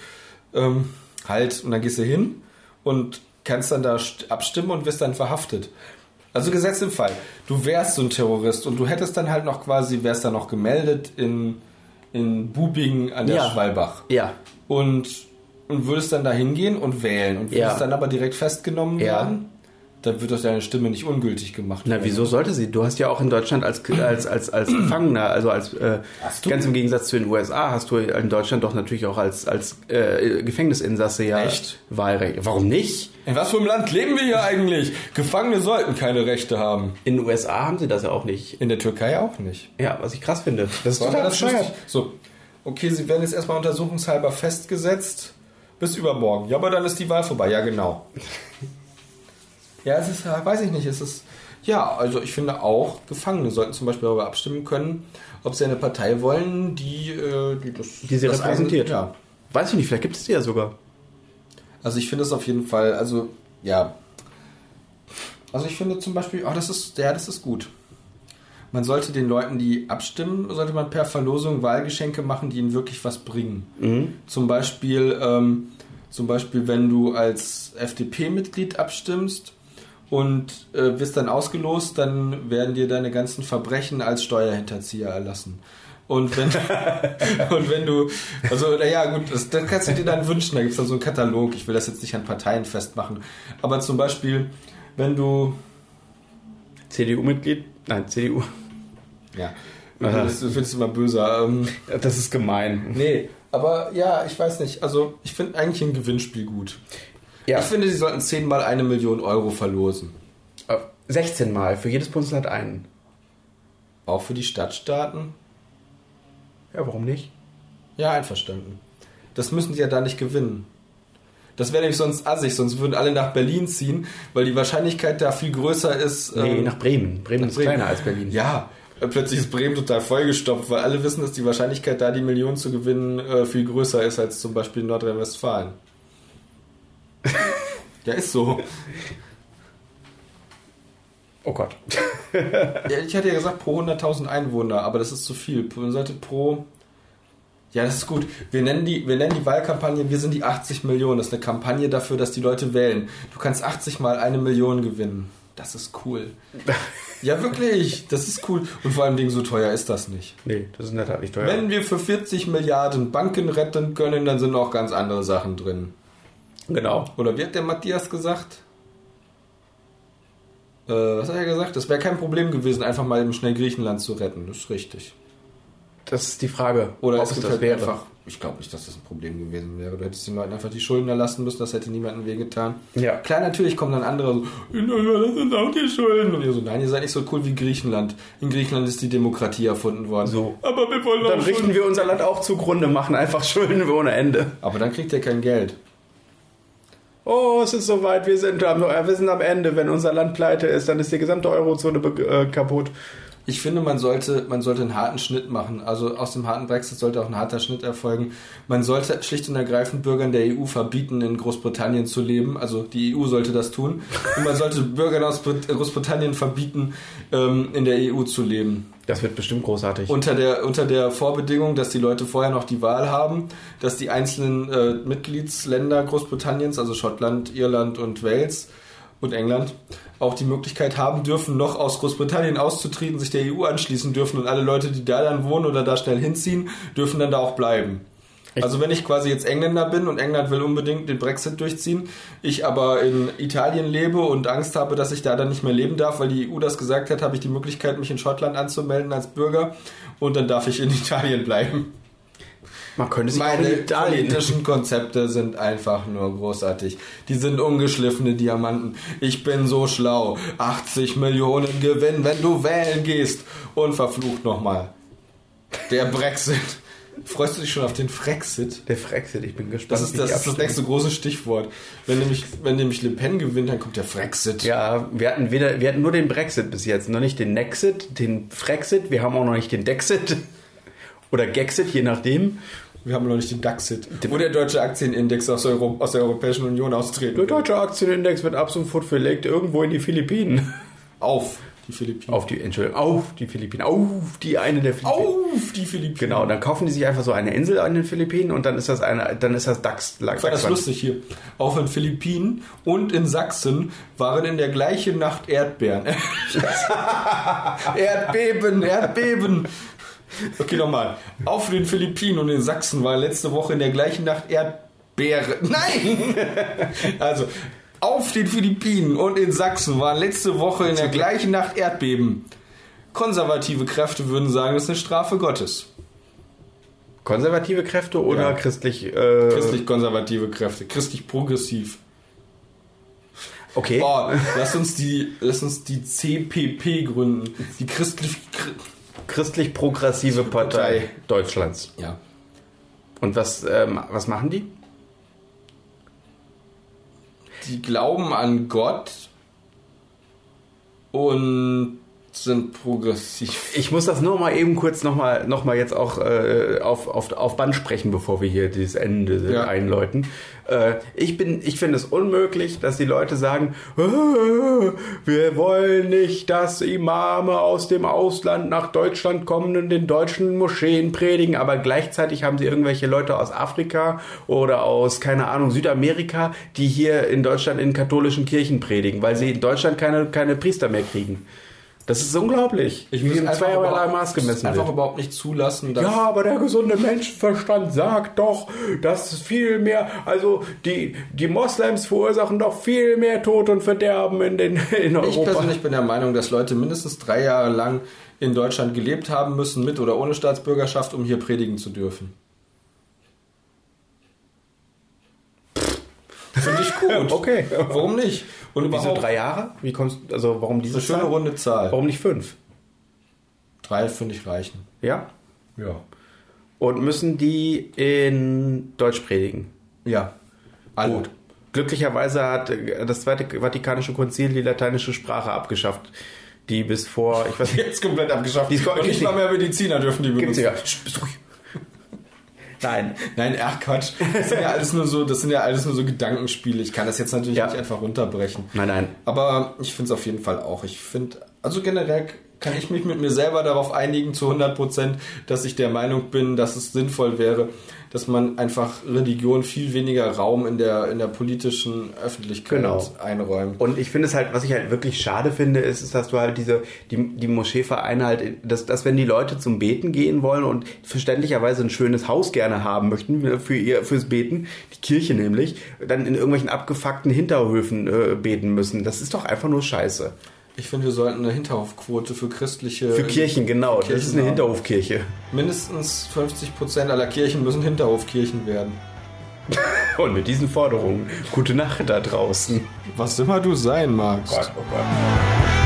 Ähm, halt, und dann gehst du hin und kannst dann da st- abstimmen und wirst dann verhaftet. Also gesetzt im Fall, du wärst so ein Terrorist und du hättest dann halt noch quasi, wärst dann noch gemeldet in, in Bubingen an der Ja. Schwalbach Ja. und, und würdest dann da hingehen und wählen und würdest Ja. dann aber direkt festgenommen Ja. werden, dann wird doch deine Stimme nicht ungültig gemacht. Na, wieso sollte sie? Du hast ja auch in Deutschland als, als, als, als Gefangener, also als äh, ganz im Gegensatz zu den USA, hast du in Deutschland doch natürlich auch als, als äh, Gefängnisinsasse ja Echt? Wahlrecht. Warum nicht? In was für einem Land leben wir hier eigentlich? Gefangene sollten keine Rechte haben. In den USA haben sie das ja auch nicht. In der Türkei auch nicht. Ja, was ich krass finde. Das ist total bescheuert. So, okay, sie werden jetzt erstmal untersuchungshalber festgesetzt. Bis übermorgen. Ja, aber dann ist die Wahl vorbei. Ja, genau. ja, es ist, ja, weiß ich nicht, es ist, ja, also ich finde auch, Gefangene sollten zum Beispiel darüber abstimmen können, ob sie eine Partei wollen, die, äh, die das, Die sie das repräsentiert. Eigene, ja. Weiß ich nicht, vielleicht gibt es die ja sogar. Also ich finde es auf jeden Fall, also, ja. Also ich finde zum Beispiel, oh, das ist, ja, das ist gut. Man sollte den Leuten, die abstimmen, sollte man per Verlosung Wahlgeschenke machen, die ihnen wirklich was bringen. Zum Beispiel, ähm, zum Beispiel, wenn du als FDP-Mitglied abstimmst und äh, wirst dann ausgelost, dann werden dir deine ganzen Verbrechen als Steuerhinterzieher erlassen. Und wenn, und wenn du, also naja gut, das, das kannst du dir dann wünschen, da gibt es dann so einen Katalog, ich will das jetzt nicht an Parteien festmachen, aber zum Beispiel, wenn du, CDU-Mitglied? Nein, CDU. ja, das findest du immer böser. Ähm, Das ist gemein. nee, aber ja, ich weiß nicht, also ich finde eigentlich ein Gewinnspiel gut. Ja, Ich finde, sie sollten zehnmal eine Million Euro verlosen. äh, 16 Mal, für jedes Bundesland einen. Auch für die Stadtstaaten? Ja, warum nicht? Ja, einverstanden. Das müssen sie ja da nicht gewinnen. Das wäre nämlich sonst assig, sonst würden alle nach Berlin ziehen, weil die Wahrscheinlichkeit da viel größer ist. Nee, ähm, nach Bremen. Bremen ist Bremen. kleiner als Berlin. Ja, äh, plötzlich ist Bremen total vollgestopft, weil alle wissen, dass die Wahrscheinlichkeit da die Million zu gewinnen äh, viel größer ist als zum Beispiel in Nordrhein-Westfalen. ja, ist so. Oh Gott. Ja, ich hatte ja gesagt pro 100.000 Einwohner, aber das ist zu viel. Man sollte pro... Ja, das ist gut. Wir nennen, die, wir nennen die Wahlkampagne, wir sind die 80 Millionen. Das ist eine Kampagne dafür, dass die Leute wählen. Du kannst 80 mal eine Million gewinnen. Das ist cool. Ja, wirklich. Das ist cool. Und vor allem, Ding, so teuer ist das nicht. Nee, das ist in der Tat nicht teuer. Wenn wir für 40 Milliarden Banken retten können, dann sind auch ganz andere Sachen drin. Genau. Oder wie hat der Matthias gesagt? Äh, was hat er gesagt? Das wäre kein Problem gewesen, einfach mal eben schnell Griechenland zu retten. Das ist richtig. Das ist die Frage, Oder ob es gibt das halt wäre. einfach. Ich glaube nicht, dass das ein Problem gewesen wäre. Du hättest den Leuten einfach die Schulden erlassen müssen, das hätte niemandem wehgetan. Ja. Klar, natürlich kommen dann andere so, "Ja, das sind auch die Schulden. Und ihr so, nein, ihr seid nicht so cool wie Griechenland. In Griechenland ist die Demokratie erfunden worden. So. Aber wir wollen Dann richten Schulden. wir unser Land auch zugrunde, machen einfach Schulden ohne Ende. Aber dann kriegt ihr kein Geld. Oh, es ist soweit, wir sind, am, wir sind am Ende. Wenn unser Land pleite ist, dann ist die gesamte Eurozone äh, kaputt. Ich finde, man sollte, man sollte einen harten Schnitt machen. Also aus dem harten Brexit sollte auch ein harter Schnitt erfolgen. Man sollte schlicht und ergreifend Bürgern der EU verbieten, in Großbritannien zu leben. Also die EU sollte das tun. Und man sollte Bürgern aus Brit- Großbritannien verbieten, ähm, in der EU zu leben. Das wird bestimmt großartig. Unter der, unter der Vorbedingung, dass die Leute vorher noch die Wahl haben, dass die einzelnen äh, Mitgliedsländer Großbritanniens, also Schottland, Irland und Wales und England, auch die Möglichkeit haben dürfen, noch aus Großbritannien auszutreten, sich der EU anschließen dürfen und alle Leute, die da dann wohnen oder da schnell hinziehen, dürfen dann da auch bleiben. Echt? Also wenn ich quasi jetzt Engländer bin und England will unbedingt den Brexit durchziehen, ich aber in Italien lebe und Angst habe, dass ich da dann nicht mehr leben darf, weil die EU das gesagt hat, habe ich die Möglichkeit, mich in Schottland anzumelden als Bürger und dann darf ich in Italien bleiben. Man könnte sich Meine in Italien. politischen Konzepte sind einfach nur großartig. Die sind ungeschliffene Diamanten. Ich bin so schlau. 80 Millionen Gewinn, wenn du wählen gehst. Und verflucht nochmal. Der Brexit. Freust du dich schon auf den Frexit? Der Frexit, ich bin gespannt. Das ist das, das, ist das abstimmen. nächste große Stichwort. Wenn nämlich, wenn nämlich Le Pen gewinnt, dann kommt der Frexit. Ja, wir hatten, weder, wir hatten nur den Brexit bis jetzt, noch nicht den Nexit, den Frexit, wir haben auch noch nicht den Dexit oder Gexit, je nachdem. Wir haben noch nicht den Daxit. Wo der deutsche Aktienindex aus, Euro, aus der Europäischen Union austreten Der deutsche Aktienindex wird ab sofort verlegt irgendwo in die Philippinen. Auf die Philippinen. Auf die, Entschuldigung, auf die Philippinen, auf die eine der Philippinen. Auf die Philippinen. Genau, dann kaufen die sich einfach so eine Insel an den Philippinen und dann ist das eine, dann ist das DAX. Ich fand das lustig hier. Auch in Philippinen und in Sachsen waren in der gleichen Nacht Erdbeeren. Erdbeben, Erdbeben. Okay, nochmal. Auf den Philippinen und in Sachsen war letzte Woche in der gleichen Nacht Erdbeere. Nein! Also, Auf den Philippinen und in Sachsen waren letzte Woche in der gleichen Nacht Erdbeben. Konservative Kräfte würden sagen, das ist eine Strafe Gottes. Konservative Kräfte oder Ja. christlich? Äh, Christlich-konservative Kräfte, christlich-progressiv. Okay. Oh, lass uns die, lass uns die CPP gründen. Die christlich, Christlich-progressive Partei, Partei. Deutschlands. ja. Und was, ähm, was machen die? Die glauben an Gott und sind progressiv. Ich muss das nur mal eben kurz nochmal noch mal jetzt auch äh, auf, auf, auf Band sprechen, bevor wir hier dieses Ende Ja. einläuten. Äh, ich bin, ich finde es unmöglich, dass die Leute sagen, "Ah, wir wollen nicht, dass Imame aus dem Ausland nach Deutschland kommen und in deutschen Moscheen predigen, aber gleichzeitig haben sie irgendwelche Leute aus Afrika oder aus, keine Ahnung, Südamerika, die hier in Deutschland in katholischen Kirchen predigen, weil sie in Deutschland keine, keine Priester mehr kriegen. Das ist unglaublich. Ich im einfach, zweierlei Maß gemessen einfach wird. überhaupt nicht zulassen, dass Ja, aber der gesunde Menschenverstand sagt doch, dass viel mehr, also die, die Moslems verursachen doch viel mehr Tod und Verderben in, den, in Ich Europa. persönlich bin der Meinung, dass Leute mindestens drei Jahre lang in Deutschland gelebt haben müssen, mit oder ohne Staatsbürgerschaft, um hier predigen zu dürfen. Finde ich gut. Okay. Warum nicht? Und Wieso überhaupt drei Jahre? Wie kommst also warum diese eine schöne Zahl? runde Zahl. Warum nicht fünf? Drei finde ich reichen. Ja. Ja. Und müssen die in Deutsch predigen? Ja. Alle. Gut. Glücklicherweise hat äh, das Zweite Vatikanische Konzil die lateinische Sprache abgeschafft, die bis vor, ich weiß nicht, Jetzt komplett abgeschafft. Die ist- Und nicht mal mehr Mediziner dürfen die benutzen. ja. Bist ruhig. Nein. Nein, ach Quatsch. Das sind ja alles nur so, das sind ja alles nur so Gedankenspiele. Ich kann das jetzt natürlich Ja. nicht einfach runterbrechen. Nein, nein. Aber ich finde es auf jeden Fall auch. Ich finde, also generell kann ich mich mit mir selber darauf einigen zu 100 Prozent, dass ich der Meinung bin, dass es sinnvoll wäre, dass man einfach Religion viel weniger Raum in der, in der politischen Öffentlichkeit Genau. einräumt. Und ich finde es halt, was ich halt wirklich schade finde, ist, ist dass du halt diese, die, die Moscheevereine halt, dass, dass wenn die Leute zum Beten gehen wollen und verständlicherweise ein schönes Haus gerne haben möchten für ihr, fürs Beten, die Kirche nämlich, dann in irgendwelchen abgefuckten Hinterhöfen äh, beten müssen. Das ist doch einfach nur scheiße. Ich finde, wir sollten eine Hinterhofquote für christliche. Für Kirchen, genau. Kirchen das ist eine haben. Hinterhofkirche. Mindestens 50 Prozent aller Kirchen müssen Hinterhofkirchen werden. Und mit diesen Forderungen, gute Nacht da draußen. Was immer du sein magst. Gott, oh Gott.